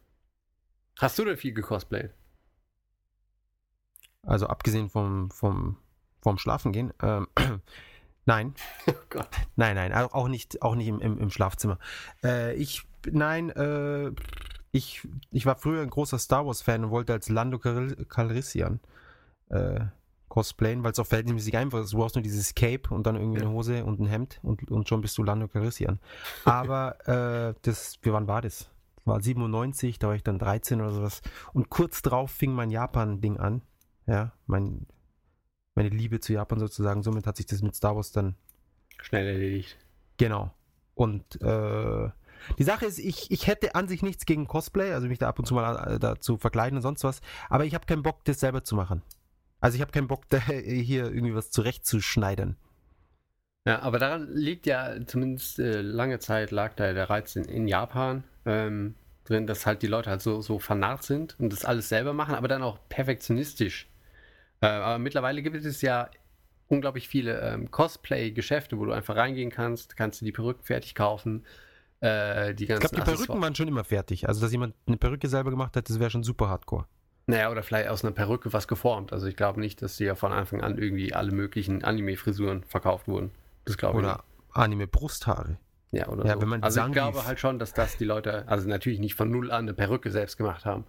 Hast du denn viel gecosplayt? Also abgesehen vom, vom, vom Schlafengehen. Ähm, nein, Oh Gott. nein, nein. Auch nicht, auch nicht im, im, im Schlafzimmer. Äh, ich, nein, äh, ich, ich war früher ein großer Star Wars-Fan und wollte als Lando Calri- Calrissian äh, cosplayen, weil es auch verhältnismäßig einfach ist. Du brauchst nur dieses Cape und dann irgendwie Ja. eine Hose und ein Hemd und, und schon bist du Lando Calrissian. Aber äh, das, wie wann war das? Das war 97, da war ich dann 13 oder sowas. Und kurz drauf fing mein Japan-Ding an. Ja, mein, meine Liebe zu Japan sozusagen. Somit hat sich das mit Star Wars dann Schnell erledigt. Genau. Und äh, die Sache ist, ich, ich hätte an sich nichts gegen Cosplay, also mich da ab und zu mal äh, da zu verkleiden und sonst was, aber ich habe keinen Bock, das selber zu machen. Also ich habe keinen Bock, da hier irgendwie was zurechtzuschneidern. Ja, aber daran liegt ja zumindest äh, lange Zeit lag da der Reiz in, in Japan ähm, drin, dass halt die Leute halt so, so vernarrt sind und das alles selber machen, aber dann auch perfektionistisch. Äh, aber mittlerweile gibt es ja unglaublich viele ähm, Cosplay-Geschäfte, wo du einfach reingehen kannst, kannst du die Perücken fertig kaufen, äh, die Ich ganzen glaube, die Perücken waren schon immer fertig. Also, dass jemand eine Perücke selber gemacht hat, das wäre schon super hardcore. Naja, oder vielleicht aus einer Perücke was geformt. Also ich glaube nicht, dass die ja von Anfang an irgendwie alle möglichen Anime-Frisuren verkauft wurden. Das glaube ich. Oder Anime-Brusthaare. Ja, oder Ja, so. wenn man also ich glaube halt schon, dass das die Leute, also natürlich nicht von null an eine Perücke selbst gemacht haben,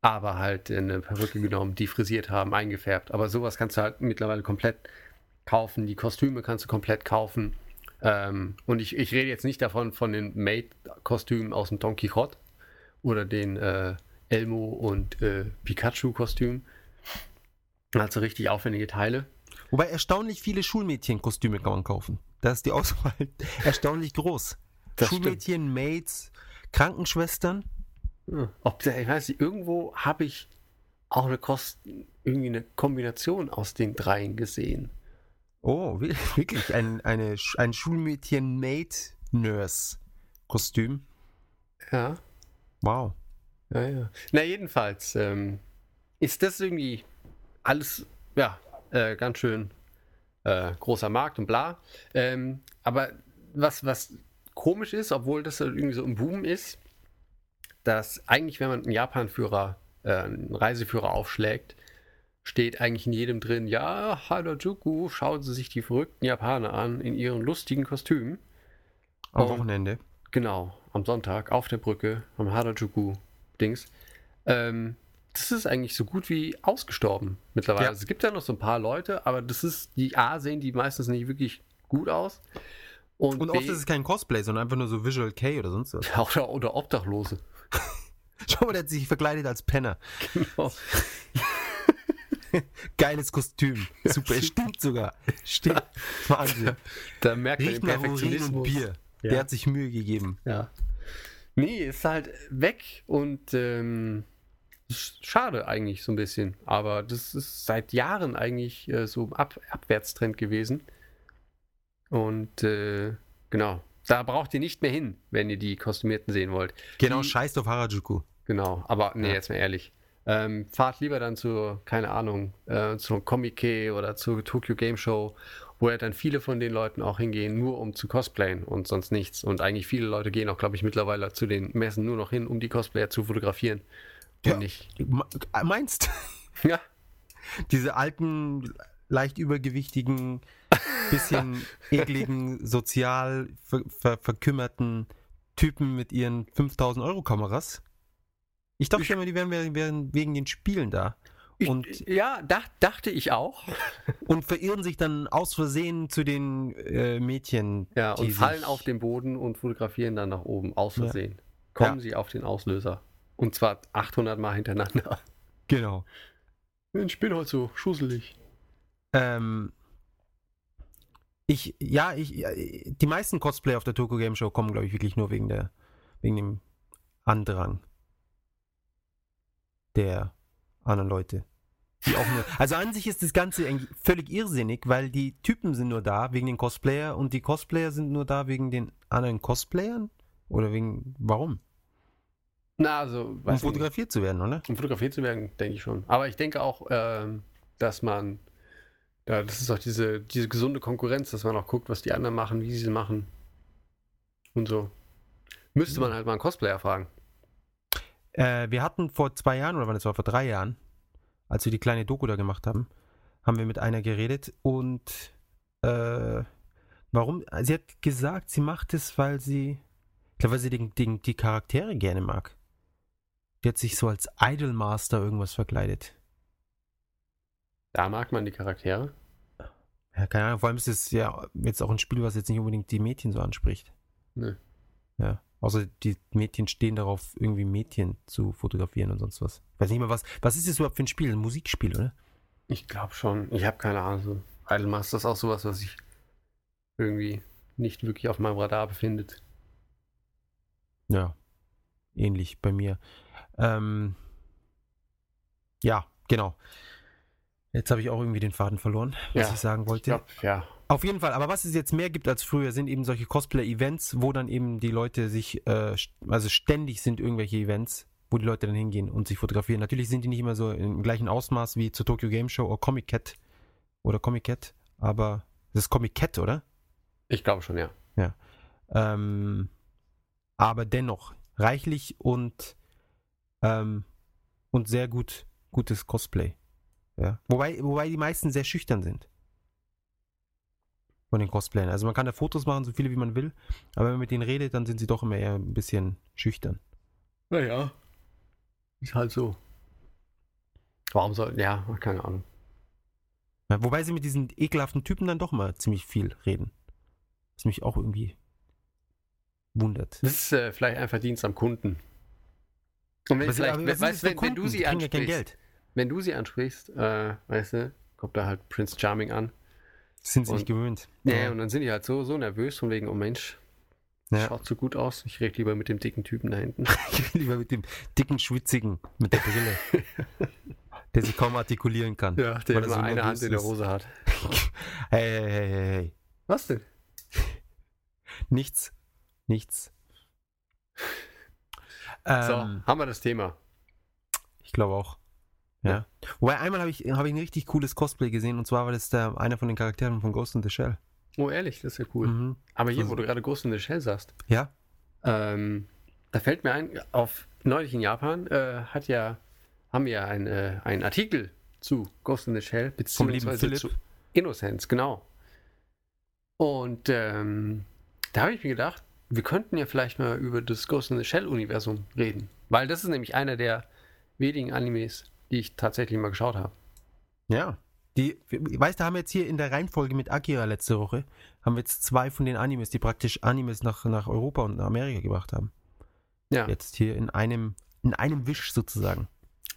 aber halt eine Perücke genommen, die frisiert haben, eingefärbt. Aber sowas kannst du halt mittlerweile komplett kaufen. Die Kostüme kannst du komplett kaufen. Ähm, und ich, ich rede jetzt nicht davon, von den Maid-Kostümen aus dem Don Quixote oder den äh, Elmo und äh, Pikachu-Kostümen. Also richtig aufwendige Teile. Wobei erstaunlich viele Schulmädchenkostüme kann man kaufen. Da ist die Auswahl erstaunlich groß. Das Schulmädchen, Maids, Krankenschwestern. Ob der, ich weiß nicht, irgendwo habe ich auch eine Kosten, irgendwie eine Kombination aus den dreien gesehen. Oh, wi- wirklich ein, eine, ein Schulmädchen-Maid-Nurse-Kostüm. Ja, Wow. ja, ja. Na, jedenfalls ähm, ist das irgendwie alles, ja, äh, ganz schön äh, großer Markt und bla. Ähm, aber was, was komisch ist, obwohl das irgendwie so im Boom ist, dass eigentlich, wenn man einen Japan-Führer, äh, einen Reiseführer aufschlägt, steht eigentlich in jedem drin, ja, Harajuku, schauen Sie sich die verrückten Japaner an in ihren lustigen Kostümen. Am Oh. Wochenende. Genau. am Sonntag auf der Brücke am Harajuku-Dings. Ähm, das ist eigentlich so gut wie ausgestorben mittlerweile. Ja. Also es gibt ja noch so ein paar Leute, aber das ist, die A sehen die meistens nicht wirklich gut aus. Und, Und B, oft ist es kein Cosplay, sondern einfach nur so Visual K oder sonst was. oder, oder Obdachlose. Schau mal, der hat sich verkleidet als Penner. Genau. Geiles Kostüm. Super, es stimmt sogar. Stimmt. Wahnsinn. Da merkt man den Riecht nach Urin und Perfektionismus. Bier. Ja. Der hat sich Mühe gegeben. Ja. Nee, ist halt weg und ähm, schade eigentlich so ein bisschen. Aber das ist seit Jahren eigentlich äh, so Ab Abwärtstrend gewesen. Und äh, genau, da braucht ihr nicht mehr hin, wenn ihr die Kostümierten sehen wollt. Genau, Die- scheißt auf Harajuku. Genau, aber nee, Ja. jetzt mal ehrlich. Ähm, fahrt lieber dann zu, keine Ahnung, äh, zu Comic oder zur Tokyo Game Show, wo ja dann viele von den Leuten auch hingehen, nur um zu cosplayen und sonst nichts. Und eigentlich viele Leute gehen auch, glaube ich, mittlerweile zu den Messen nur noch hin, um die Cosplayer zu fotografieren. Ja. Und nicht. Me- Meinst Ja, diese alten, leicht übergewichtigen, bisschen ekligen, sozial ver ver verkümmerten Typen mit ihren 5000 Euro Kameras? Ich dachte Ich- immer, die wären, wären, wegen den Spielen da. ich, Und- ja dach, dachte ich auch. Und verirren sich dann aus Versehen zu den äh, Mädchen. Ja, und fallen auf den Boden und fotografieren dann nach oben, aus Ja. Versehen. Kommen Ja. sie auf den Auslöser. Und zwar 800 Mal hintereinander. Genau. Ich bin halt so schusselig. Ähm, ich, ja, ich, ja, die meisten Cosplay auf der Tokyo Game Show kommen, glaube ich, wirklich nur wegen der, wegen dem Andrang der anderen Leute. Die auch nur, also an sich ist das Ganze eigentlich völlig irrsinnig, weil die Typen sind nur da wegen den Cosplayer und die Cosplayer sind nur da wegen den anderen Cosplayern? Oder wegen, warum? Na, also, Um weiß ich nicht. fotografiert zu werden, oder? Um fotografiert zu werden, denke ich schon. Aber ich denke auch, ähm, dass man, ja, das ist auch diese, diese gesunde Konkurrenz, dass man auch guckt, was die anderen machen, wie sie sie machen. Und so. Müsste man halt mal einen Cosplayer fragen. Äh, wir hatten vor zwei Jahren, oder wann das war, vor drei Jahren, als wir die kleine Doku da gemacht haben, haben wir mit einer geredet und äh, warum? Sie hat gesagt, sie macht es, weil sie, ich glaube, weil sie den, den, die Charaktere gerne mag. Die hat sich so als Idolmaster irgendwas verkleidet. Da mag man die Charaktere. Ja, keine Ahnung, vor allem ist es ja jetzt auch ein Spiel, was jetzt nicht unbedingt die Mädchen so anspricht. Nö. Ja. Außer die Mädchen stehen darauf, irgendwie Mädchen zu fotografieren und sonst was. Ich weiß nicht mehr, was. Was ist das überhaupt für ein Spiel? Ein Musikspiel, oder? Ich glaube schon. Ich habe keine Ahnung. Idolmaster ist auch sowas, was sich irgendwie nicht wirklich auf meinem Radar befindet. Ja, ähnlich bei mir. Ähm, ja, genau. Jetzt habe ich auch irgendwie den Faden verloren, was Ja, ich sagen Ich wollte. glaube, ja. Auf jeden Fall, aber was es jetzt mehr gibt als früher, sind eben solche Cosplay-Events, wo dann eben die Leute sich, äh, also ständig sind irgendwelche Events, wo die Leute dann hingehen und sich fotografieren. Natürlich sind die nicht immer so im gleichen Ausmaß wie zur Tokyo Game Show oder Comic Cat oder Comic Cat, aber das ist Comic Cat, oder? Ich glaube schon, ja. Ähm, aber dennoch reichlich und, ähm, und sehr gut, gutes Cosplay. Ja. Wobei, wobei die meisten sehr schüchtern sind. Von den Cosplayern. Also man kann da Fotos machen, so viele wie man will, aber wenn man mit denen redet, dann sind sie doch immer eher ein bisschen schüchtern. Naja. Ist halt so. Warum soll. Ja, keine Ahnung. Ja, wobei sie mit diesen ekelhaften Typen dann doch mal ziemlich viel reden. Was mich auch irgendwie wundert. Das ist äh, vielleicht ein Verdienst am Kunden. Und wenn, vielleicht, was weißt, wenn, wenn du sie ansprichst, kein Geld. wenn du sie ansprichst, äh, weißt du, kommt da halt Prince Charming an. Sind sie Und- nicht gewöhnt. Ja, und dann sind die halt so, so nervös von wegen, oh Mensch, Ja. schaut so gut aus. Ich rede lieber mit dem dicken Typen da hinten. Ich will lieber mit dem dicken, schwitzigen, mit der Brille, der sich kaum artikulieren kann. Ja, der er immer so eine Hand in der. Hose hat. Hey, hey, hey, hey, hey. Was denn? Nichts. Nichts. So, Ähm, haben wir das Thema. Ich glaube auch. Ja. Wobei einmal habe ich, hab ich ein richtig cooles Cosplay gesehen und zwar war das der, einer von den Charakteren von Ghost in the Shell. Oh, ehrlich, das ist ja cool. Mhm. Aber hier, Also- wo du gerade Ghost in the Shell sagst, Ja? ähm, da fällt mir ein, auf neulich in Japan äh, hat ja, haben wir ja ein, äh, einen Artikel zu Ghost in the Shell, beziehungsweise zu Innocence, genau. Und ähm, da habe ich mir gedacht, wir könnten ja vielleicht mal über das Ghost in the Shell-Universum reden. Weil das ist nämlich einer der wenigen Animes, die ich tatsächlich mal geschaut habe. Ja. Die, weißt du, haben wir jetzt hier in der Reihenfolge mit Akira letzte Woche, haben wir jetzt zwei von den Animes, die praktisch Animes nach, nach Europa und nach Amerika gebracht haben. Ja. Jetzt hier in einem, in einem Wisch sozusagen.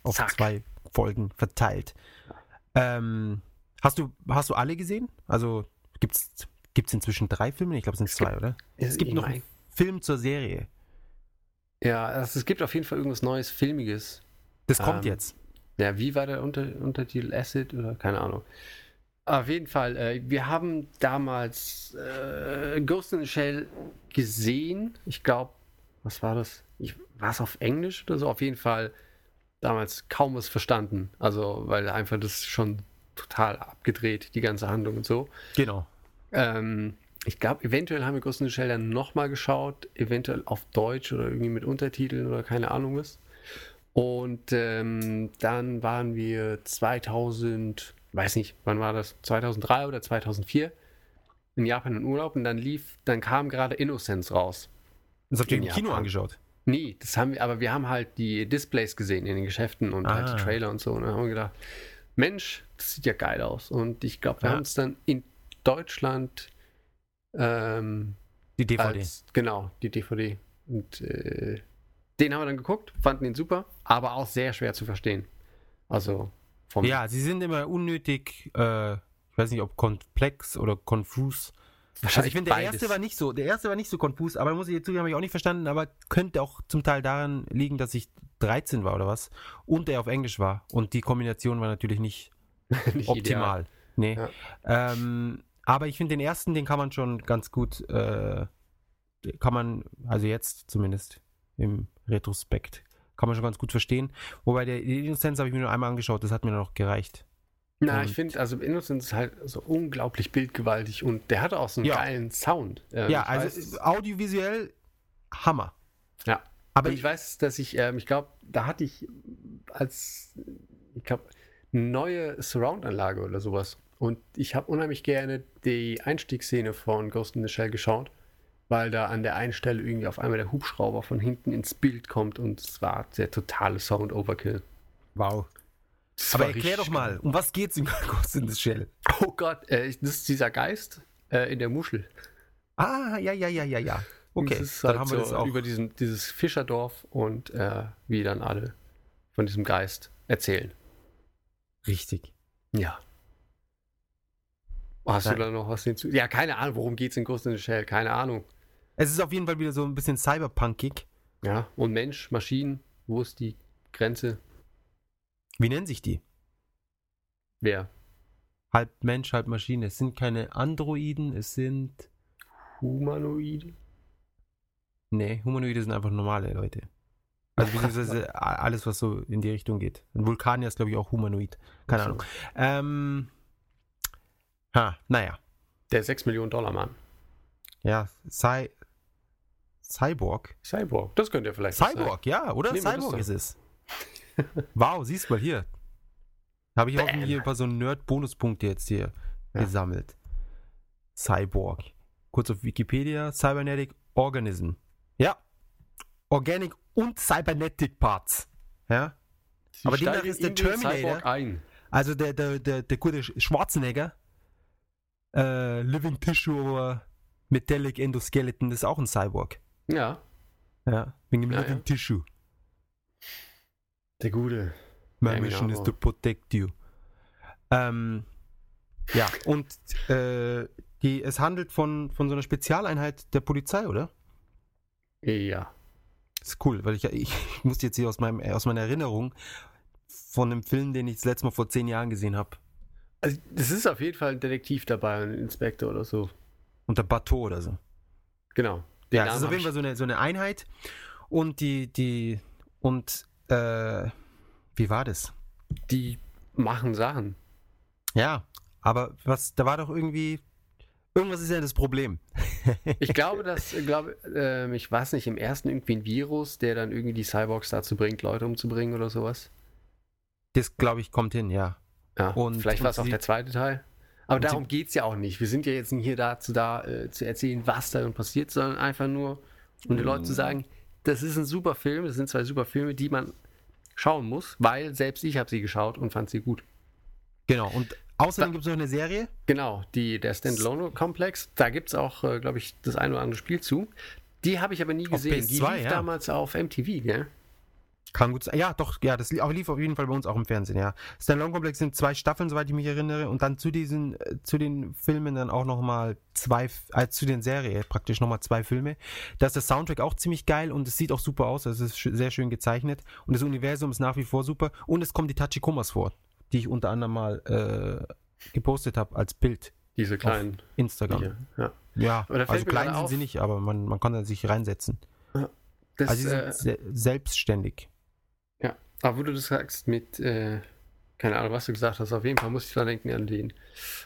Auf Zack. zwei Folgen verteilt. Ähm, hast, du, hast du alle gesehen? Also gibt es inzwischen drei Filme? Ich glaube, es sind zwei, oder? Es gibt Ich noch mein- einen Film zur Serie. Ja, also es gibt auf jeden Fall irgendwas Neues, Filmiges. Das kommt Ähm, jetzt. Ja, wie war der Unter Untertitel? Acid oder keine Ahnung. Auf jeden Fall, äh, wir haben damals äh, Ghost in the Shell gesehen. Ich glaube, was war das? War es auf Englisch oder so? Auf jeden Fall damals kaum was verstanden. Also, weil einfach das schon total abgedreht, die ganze Handlung und so. Genau. Ähm, ich glaube, eventuell haben wir Ghost in the Shell dann nochmal geschaut, eventuell auf Deutsch oder irgendwie mit Untertiteln oder keine Ahnung was. Und ähm, dann waren wir 2000, weiß nicht, wann war das? 2003 oder 2004 in Japan in Urlaub und dann lief, dann kam gerade Innocence raus. Das habt ihr im Kino Japan. angeschaut. Nee, das haben wir, aber wir haben halt die Displays gesehen in den Geschäften und halt Ah. die Trailer und so. Und dann haben wir gedacht, Mensch, das sieht ja geil aus. Und ich glaube, wir Ja. haben es dann in Deutschland ähm, Die DVD. als, genau, die DVD. Und äh, den haben wir dann geguckt, fanden ihn super, aber auch sehr schwer zu verstehen. Also vom Ja, sie sind immer unnötig, äh, ich weiß nicht, ob komplex oder konfus. Also ich finde, der beides. erste war nicht so, der erste war nicht so konfus, aber muss ich jetzt zugeben, habe ich auch nicht verstanden, aber könnte auch zum Teil daran liegen, dass ich 13 war oder was und der auf Englisch war und die Kombination war natürlich nicht nicht optimal. Nee. Ja. Ähm, aber ich finde den ersten, den kann man schon ganz gut, äh, kann man, also jetzt zumindest im Retrospekt, kann man schon ganz gut verstehen. Wobei der die Innocenz habe ich mir nur einmal angeschaut, das hat mir noch gereicht. Na, Und- ich finde, also Innocence ist halt so unglaublich bildgewaltig und der hatte auch so einen Ja. geilen Sound. Ähm, ja, ich also weiß- audiovisuell Hammer. Ja. Aber Und ich weiß, dass ich, ähm, ich glaube, da hatte ich als, ich glaube, neue Surround-Anlage oder sowas. Und ich habe unheimlich gerne die Einstiegsszene von Ghost in the Shell geschaut, weil da an der einen Stelle irgendwie auf einmal der Hubschrauber von hinten ins Bild kommt und es war der totale Sound-Overkill. wow. Das Aber erklär doch mal, um was geht's in Ghost in the Shell? Oh Gott, äh, das ist dieser Geist äh, in der Muschel. Ah, ja, ja, ja, ja, ja. Okay, das ist dann halt haben wir so das auch. über diesen, dieses Fischerdorf und äh, wie dann alle von diesem Geist erzählen. Richtig. Ja. Hast Nein. du da noch was hinzu? Ja, keine Ahnung, worum geht's in Ghost in the Shell? Keine Ahnung. Es ist auf jeden Fall wieder so ein bisschen cyberpunkig. Ja, und Mensch, Maschinen, wo ist die Grenze? Wie nennen sich die? Wer? Halb Mensch, halb Maschine. Es sind keine Androiden, es sind. Humanoide? Nee, Humanoide sind einfach normale Leute. Also beziehungsweise a- alles, was so in die Richtung geht. Ein Vulkanier ist, glaube ich, auch humanoid. Keine. Ahnung. Ähm. Ha, naja. Der 6 Millionen Dollar Mann. Ja, Cy Cyborg. Cyborg. Das könnte ja vielleicht Cyborg, ja, oder? Cyborg ist es. wow, siehst mal hier. Habe ich auch hier ein paar so Nerd-Bonuspunkte jetzt hier Ja. gesammelt. Cyborg. Kurz auf Wikipedia. Cybernetic Organism. Ja. Organic und Cybernetic Parts. Ja. Sie Aber demnach ist der Terminator-. Also der, der, der, der gute Sch- Schwarzenegger. Äh, Living Tissue Metallic Endoskeleton ist auch ein Cyborg. Ja, Ja. Wegen dem Ja, Living ja. Tissue. der Gute. My Ja, mission genau. is to protect you. Ähm, ja, und äh, die, es handelt von, von so einer Spezialeinheit der Polizei, oder? Ja. Das ist cool, weil ich, ich musste jetzt hier aus, meinem, aus meiner Erinnerung von einem Film, den ich das letzte Mal vor zehn Jahren gesehen habe, Also, das ist auf jeden Fall ein Detektiv dabei, ein Inspektor oder so. unter Bateau oder so. Genau. Ja, es ist auf jeden Fall so eine, so eine Einheit und die, die, und, äh, wie war das? Die machen Sachen. Ja, aber was, da war doch irgendwie, irgendwas ist ja das Problem. Ich glaube, dass, äh, glaube, ähm, ich weiß nicht, im ersten irgendwie ein Virus, der dann irgendwie die Cyborgs dazu bringt, Leute umzubringen oder sowas. Das, glaube ich, kommt hin, ja. Ja, Und- vielleicht war es auch der zweite Teil. Aber Und darum geht es ja auch nicht. Wir sind ja jetzt nicht hier dazu da, äh, zu erzählen, was da passiert, sondern einfach nur, um den Leuten zu sagen, das ist ein super Film, das sind zwei super Filme, die man schauen muss, weil selbst ich habe sie geschaut und fand sie gut. Genau. Und außerdem gibt es noch eine Serie. Genau, die, der Standalone-Komplex, da gibt es auch, äh, glaube ich, das ein oder andere Spiel zu. Die habe ich aber nie gesehen. die PS2, lief ja. damals auf MTV, gell? Kann gut sein. Ja, doch, ja, das li- aber lief auf jeden Fall bei uns auch im Fernsehen, ja. Standalone Komplex sind zwei Staffeln, soweit ich mich erinnere, und dann zu diesen, äh, zu den Filmen dann auch nochmal zwei, äh, zu den Serien praktisch nochmal zwei Filme. Da ist der Soundtrack auch ziemlich geil und es sieht auch super aus, es ist sch- sehr schön gezeichnet und das Universum ist nach wie vor super und es kommen die Tachikomas vor, die ich unter anderem mal äh, gepostet habe als Bild Diese kleinen. Instagram. Viecher, Ja. Ja, also klein sind auf- sie nicht, aber man, man kann da sich reinsetzen. Das, Also sie sind äh, se selbstständig. Aber wo du das sagst mit, äh, keine Ahnung, was du gesagt hast, auf jeden Fall muss ich da denken an den,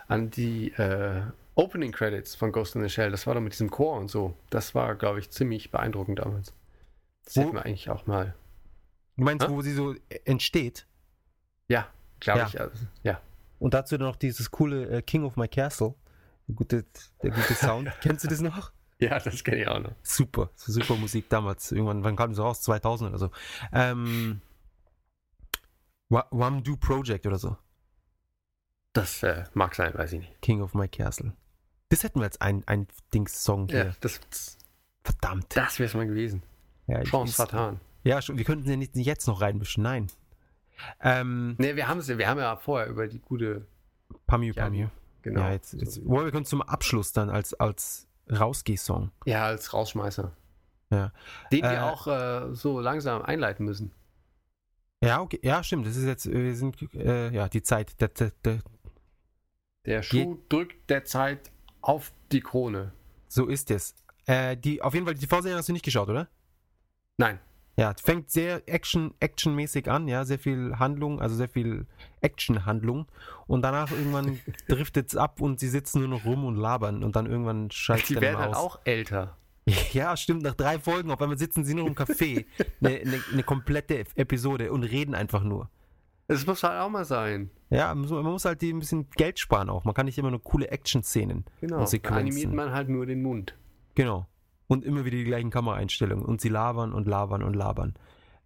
an die äh, Opening Credits von Ghost in the Shell. Das war doch mit diesem Chor und so. Das war, glaube ich, ziemlich beeindruckend damals. Das Wo- hätten wir eigentlich auch mal. Du meinst, Hä? wo sie so entsteht? Ja, glaube Ja. ich. Also, ja. Und dazu dann noch dieses coole äh, King of My Castle. Der gute, der gute Sound. Kennst du das noch? Ja, das kenne ich auch noch. Super. Super Musik damals. Irgendwann, wann kam das raus? 2000 oder so. Ähm, Wamdu Project oder so. Das äh, mag sein, weiß ich nicht. King of My Castle. Das hätten wir als ein, ein Dings-Song hier. Ja, das, Verdammt. das wäre es mal gewesen. Ja, ich- Chance vertan. ja, schon, wir könnten den nicht jetzt noch reinmischen. Nein. Ähm, Ne, wir, haben's- wir haben ja vorher über die gute. Pamiu Ja, Pamiu. Genau. Ja, jetzt, jetzt, oh, wir können zum Abschluss dann als, als Rausgeh-Song. Ja, als Rausschmeißer. Ja. Den Äh, wir auch äh, so langsam einleiten müssen. Ja, okay. Ja, stimmt. Das ist jetzt, wir sind, äh, ja, die Zeit. Der, der, der, Der Schuh drückt der Zeit auf die Krone. so ist es. Äh, die, auf jeden Fall, die TV-Serie hast du nicht geschaut, oder? Nein. Ja, fängt sehr Action, actionmäßig an, ja, sehr viel Handlung, also sehr viel Action-Handlung. Und danach irgendwann driftet es ab und sie sitzen nur noch rum und labern und dann irgendwann schaltet Die dann werden aus. auch älter. Ja, stimmt, nach drei Folgen, auf einmal sitzen sie nur im Café, eine, eine, eine komplette Episode und reden einfach nur. Das muss halt auch mal sein. Ja, man muss- halt die ein bisschen Geld sparen auch. Man kann nicht immer nur coole Action-Szenen Genau. und Sequenzen. animiert man halt nur den Mund. Genau. Und immer wieder die gleichen Kameraeinstellungen. Und sie labern und labern und labern.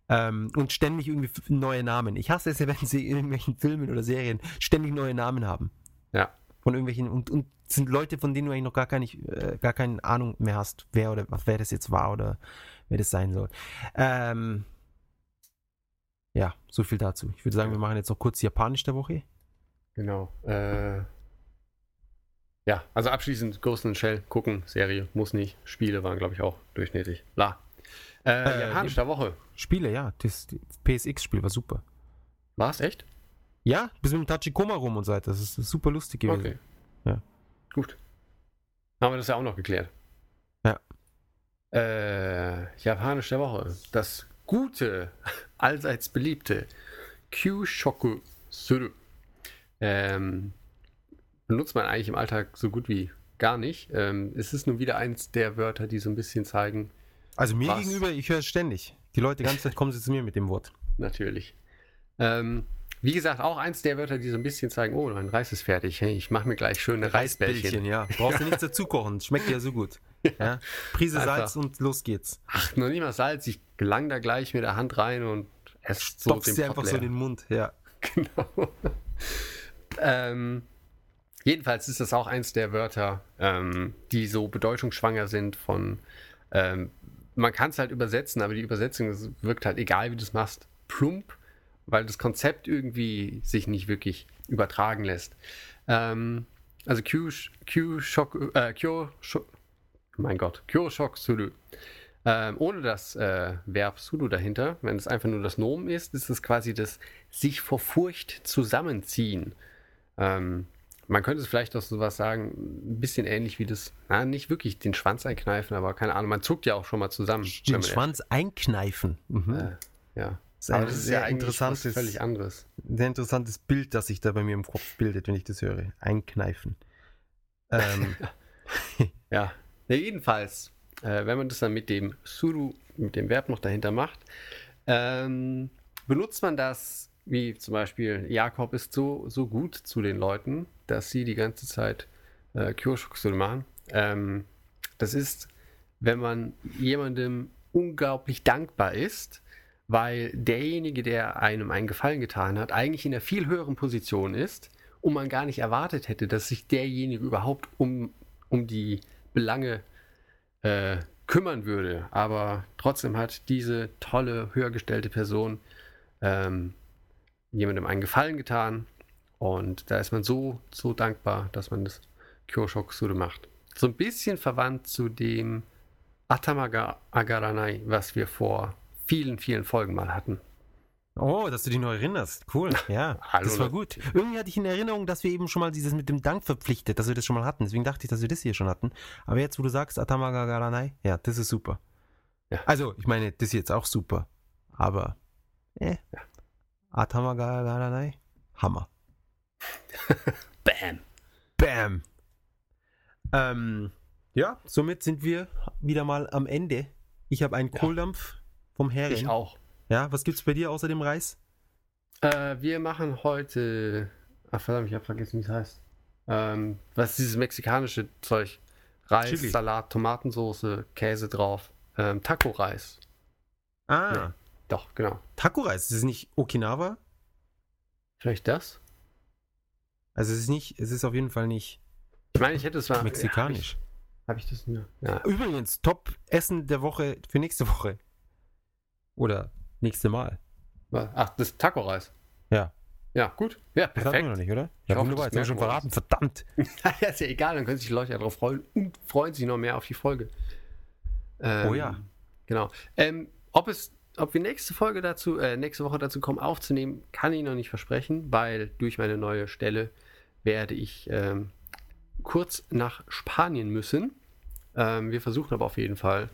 Ähm, und ständig irgendwie neue Namen. Ich hasse es ja, wenn sie in irgendwelchen Filmen oder Serien ständig neue Namen haben. Ja. Von irgendwelchen, und, und es sind Leute, von denen du eigentlich noch gar keine, äh, gar keine Ahnung mehr hast, wer oder wer das jetzt war oder wer das sein soll. Ähm, ja, so viel dazu. Ich würde sagen, wir machen jetzt noch kurz Japanisch der Woche. Genau. Äh, ja, also abschließend Ghost in Shell gucken, Serie, muss nicht. Spiele waren, glaube ich, auch durchschnittlich. Bla. Äh, Äh, Japanisch der Woche. Spiele, ja. Das, das PSX-Spiel war super. War's echt? Ja, bis mit dem Tachikoma rum und so weiter. Das ist super lustig gewesen. Okay. Ja. Gut. Haben wir das ja auch noch geklärt. Ja. Äh, Japanisch der Woche. Das gute, allseits beliebte Kyushoku Suru. Ähm, benutzt man eigentlich im Alltag so gut wie gar nicht. Ähm, es ist nun wieder eins der Wörter, die so ein bisschen zeigen, Also mir Was? gegenüber, ich höre es ständig. Die Leute die ganze Zeit kommen sie zu mir mit dem Wort. natürlich. Ähm, wie gesagt, auch eins der Wörter, die so ein bisschen zeigen, oh, mein Reis ist fertig. Hey, ich mache mir gleich schöne Reisbällchen. ja. Brauchst du nichts dazu kochen. Schmeckt ja so gut. Ja. Prise Einfach. Salz und los geht's. Ach, noch nicht mal Salz. Ich gelang da gleich mit der Hand rein und esse so Stopfst dir einfach so in den Mund. Ja. Genau. ähm, jedenfalls ist das auch eins der Wörter, ähm, die so bedeutungsschwanger sind von, ähm, man kann es halt übersetzen, aber die Übersetzung wirkt halt, egal wie du es machst, plump, weil das Konzept irgendwie sich nicht wirklich übertragen lässt. Ähm, also Q, Q, Shock, äh, Kyo, Sho- mein Gott, Kyoshok Suru. Ähm, ohne das äh, Verb Suru dahinter, wenn es einfach nur das Nomen ist, ist es quasi das sich vor Furcht zusammenziehen. Ähm, man könnte es vielleicht auch sowas sagen, ein bisschen ähnlich wie das, na, nicht wirklich den Schwanz einkneifen, aber keine Ahnung, man zuckt ja auch schon mal zusammen. Den Schwanz einkneifen. Mhm. Äh, ja. Das ist ein Aber das ist sehr ja interessantes, völlig anderes. sehr interessantes Bild, das sich da bei mir im Kopf bildet, wenn ich das höre. Einkneifen. Ähm, Ja, ja jedenfalls, äh, wenn man das dann mit dem Suru, mit dem Verb noch dahinter macht, ähm, benutzt man das wie zum Beispiel Jakob ist so, so gut zu den Leuten, dass sie die ganze Zeit äh, Kyoshoksu machen. Ähm, das ist, wenn man jemandem unglaublich dankbar ist, weil derjenige, der einem einen Gefallen getan hat, eigentlich in einer viel höheren Position ist und man gar nicht erwartet hätte, dass sich derjenige überhaupt um, um die Belange äh, kümmern würde. Aber trotzdem hat diese tolle, höher gestellte Person ähm, jemandem einen Gefallen getan und da ist man so, so dankbar, dass man das Kyoshokusuru macht. So ein bisschen verwandt zu dem Atamaga Agaranai, was wir vor vielen, vielen Folgen mal hatten. Oh, dass du dich noch erinnerst. Cool. Ja, Hallo, das war ne? gut. Irgendwie hatte ich in Erinnerung, dass wir eben schon mal dieses mit dem Dank verpflichtet, dass wir das schon mal hatten. Deswegen dachte ich, dass wir das hier schon hatten. Aber jetzt, wo du sagst, Atamaga Garanai, ja, das ist super. Ja. Also, ich meine, das ist jetzt auch super. Aber, äh, Ja. Atamaga Garanai, Hammer. Bam! Bam. Ähm, ja, somit sind wir wieder mal am Ende. Ich habe einen Ja. Kohldampf vom Hering. Ich auch. Ja, was gibt's bei dir außer dem Reis? Äh, wir machen heute. Ach verdammt, ich habe vergessen, wie es heißt. Ähm, was ist dieses mexikanische Zeug? Reis, Chili. Salat, Tomatensauce, Käse drauf. Ähm, Taco-Reis. Ah, Nee. Doch, genau. Taco-Reis. Ist es nicht Okinawa? Vielleicht das? Also es ist nicht, es ist auf jeden Fall nicht Ich meine, ich hätte es mal. mexikanisch. Habe ich, hab ich das nur? Ja. Übrigens, Top-Essen der Woche für nächste Woche. Oder nächste Mal. Ach, das Taco-Reis. Ja. Ja, gut. Ja, Das hatten wir noch perfekt. nicht, oder? Ich Ja, hoffe, das jetzt haben wir schon verraten. Verdammt. ja, ist ja egal, dann können sich die Leute ja darauf freuen und freuen sich noch mehr auf die Folge. Ähm, Oh ja. Genau. Ähm, ob es, ob wir nächste Folge dazu, äh, nächste Woche dazu kommen aufzunehmen, kann ich noch nicht versprechen, weil durch meine neue Stelle werde ich ähm, kurz nach Spanien müssen. Ähm, wir versuchen aber auf jeden Fall,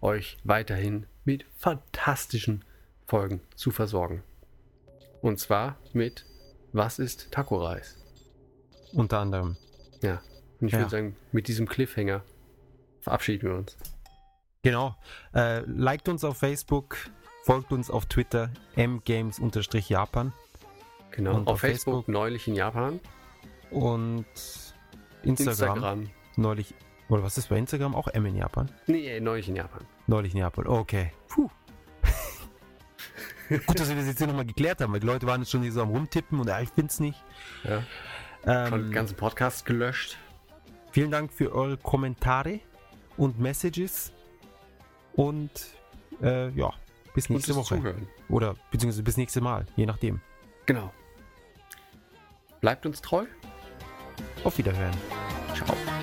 euch weiterhin mit fantastischen Folgen zu versorgen. Und zwar mit Was ist Taco-Reis? Unter anderem. Ja. Und ich Ja. würde sagen, mit diesem Cliffhanger verabschieden wir uns. Genau. Äh, liked uns auf Facebook, folgt uns auf Twitter, mgames-japan Genau. Und auf, auf Facebook, Facebook? neulich in Japan. und Instagram, Instagram. neulich. Oder was ist bei Instagram? Auch M in Japan? Nee, neulich in Japan. Neulich in Japan. Okay. Puh. Gut, dass wir das jetzt hier nochmal geklärt haben, weil die Leute waren jetzt schon hier so am Rumtippen und ja, ich bin's nicht. Ja. Schon den Ähm, ganzen Podcast gelöscht. vielen Dank für eure Kommentare und Messages. Und äh, ja, bis nächste Woche. Zuhören. Oder beziehungsweise bis nächste Mal, je nachdem. Genau. Bleibt uns treu. Auf Wiederhören. Ciao.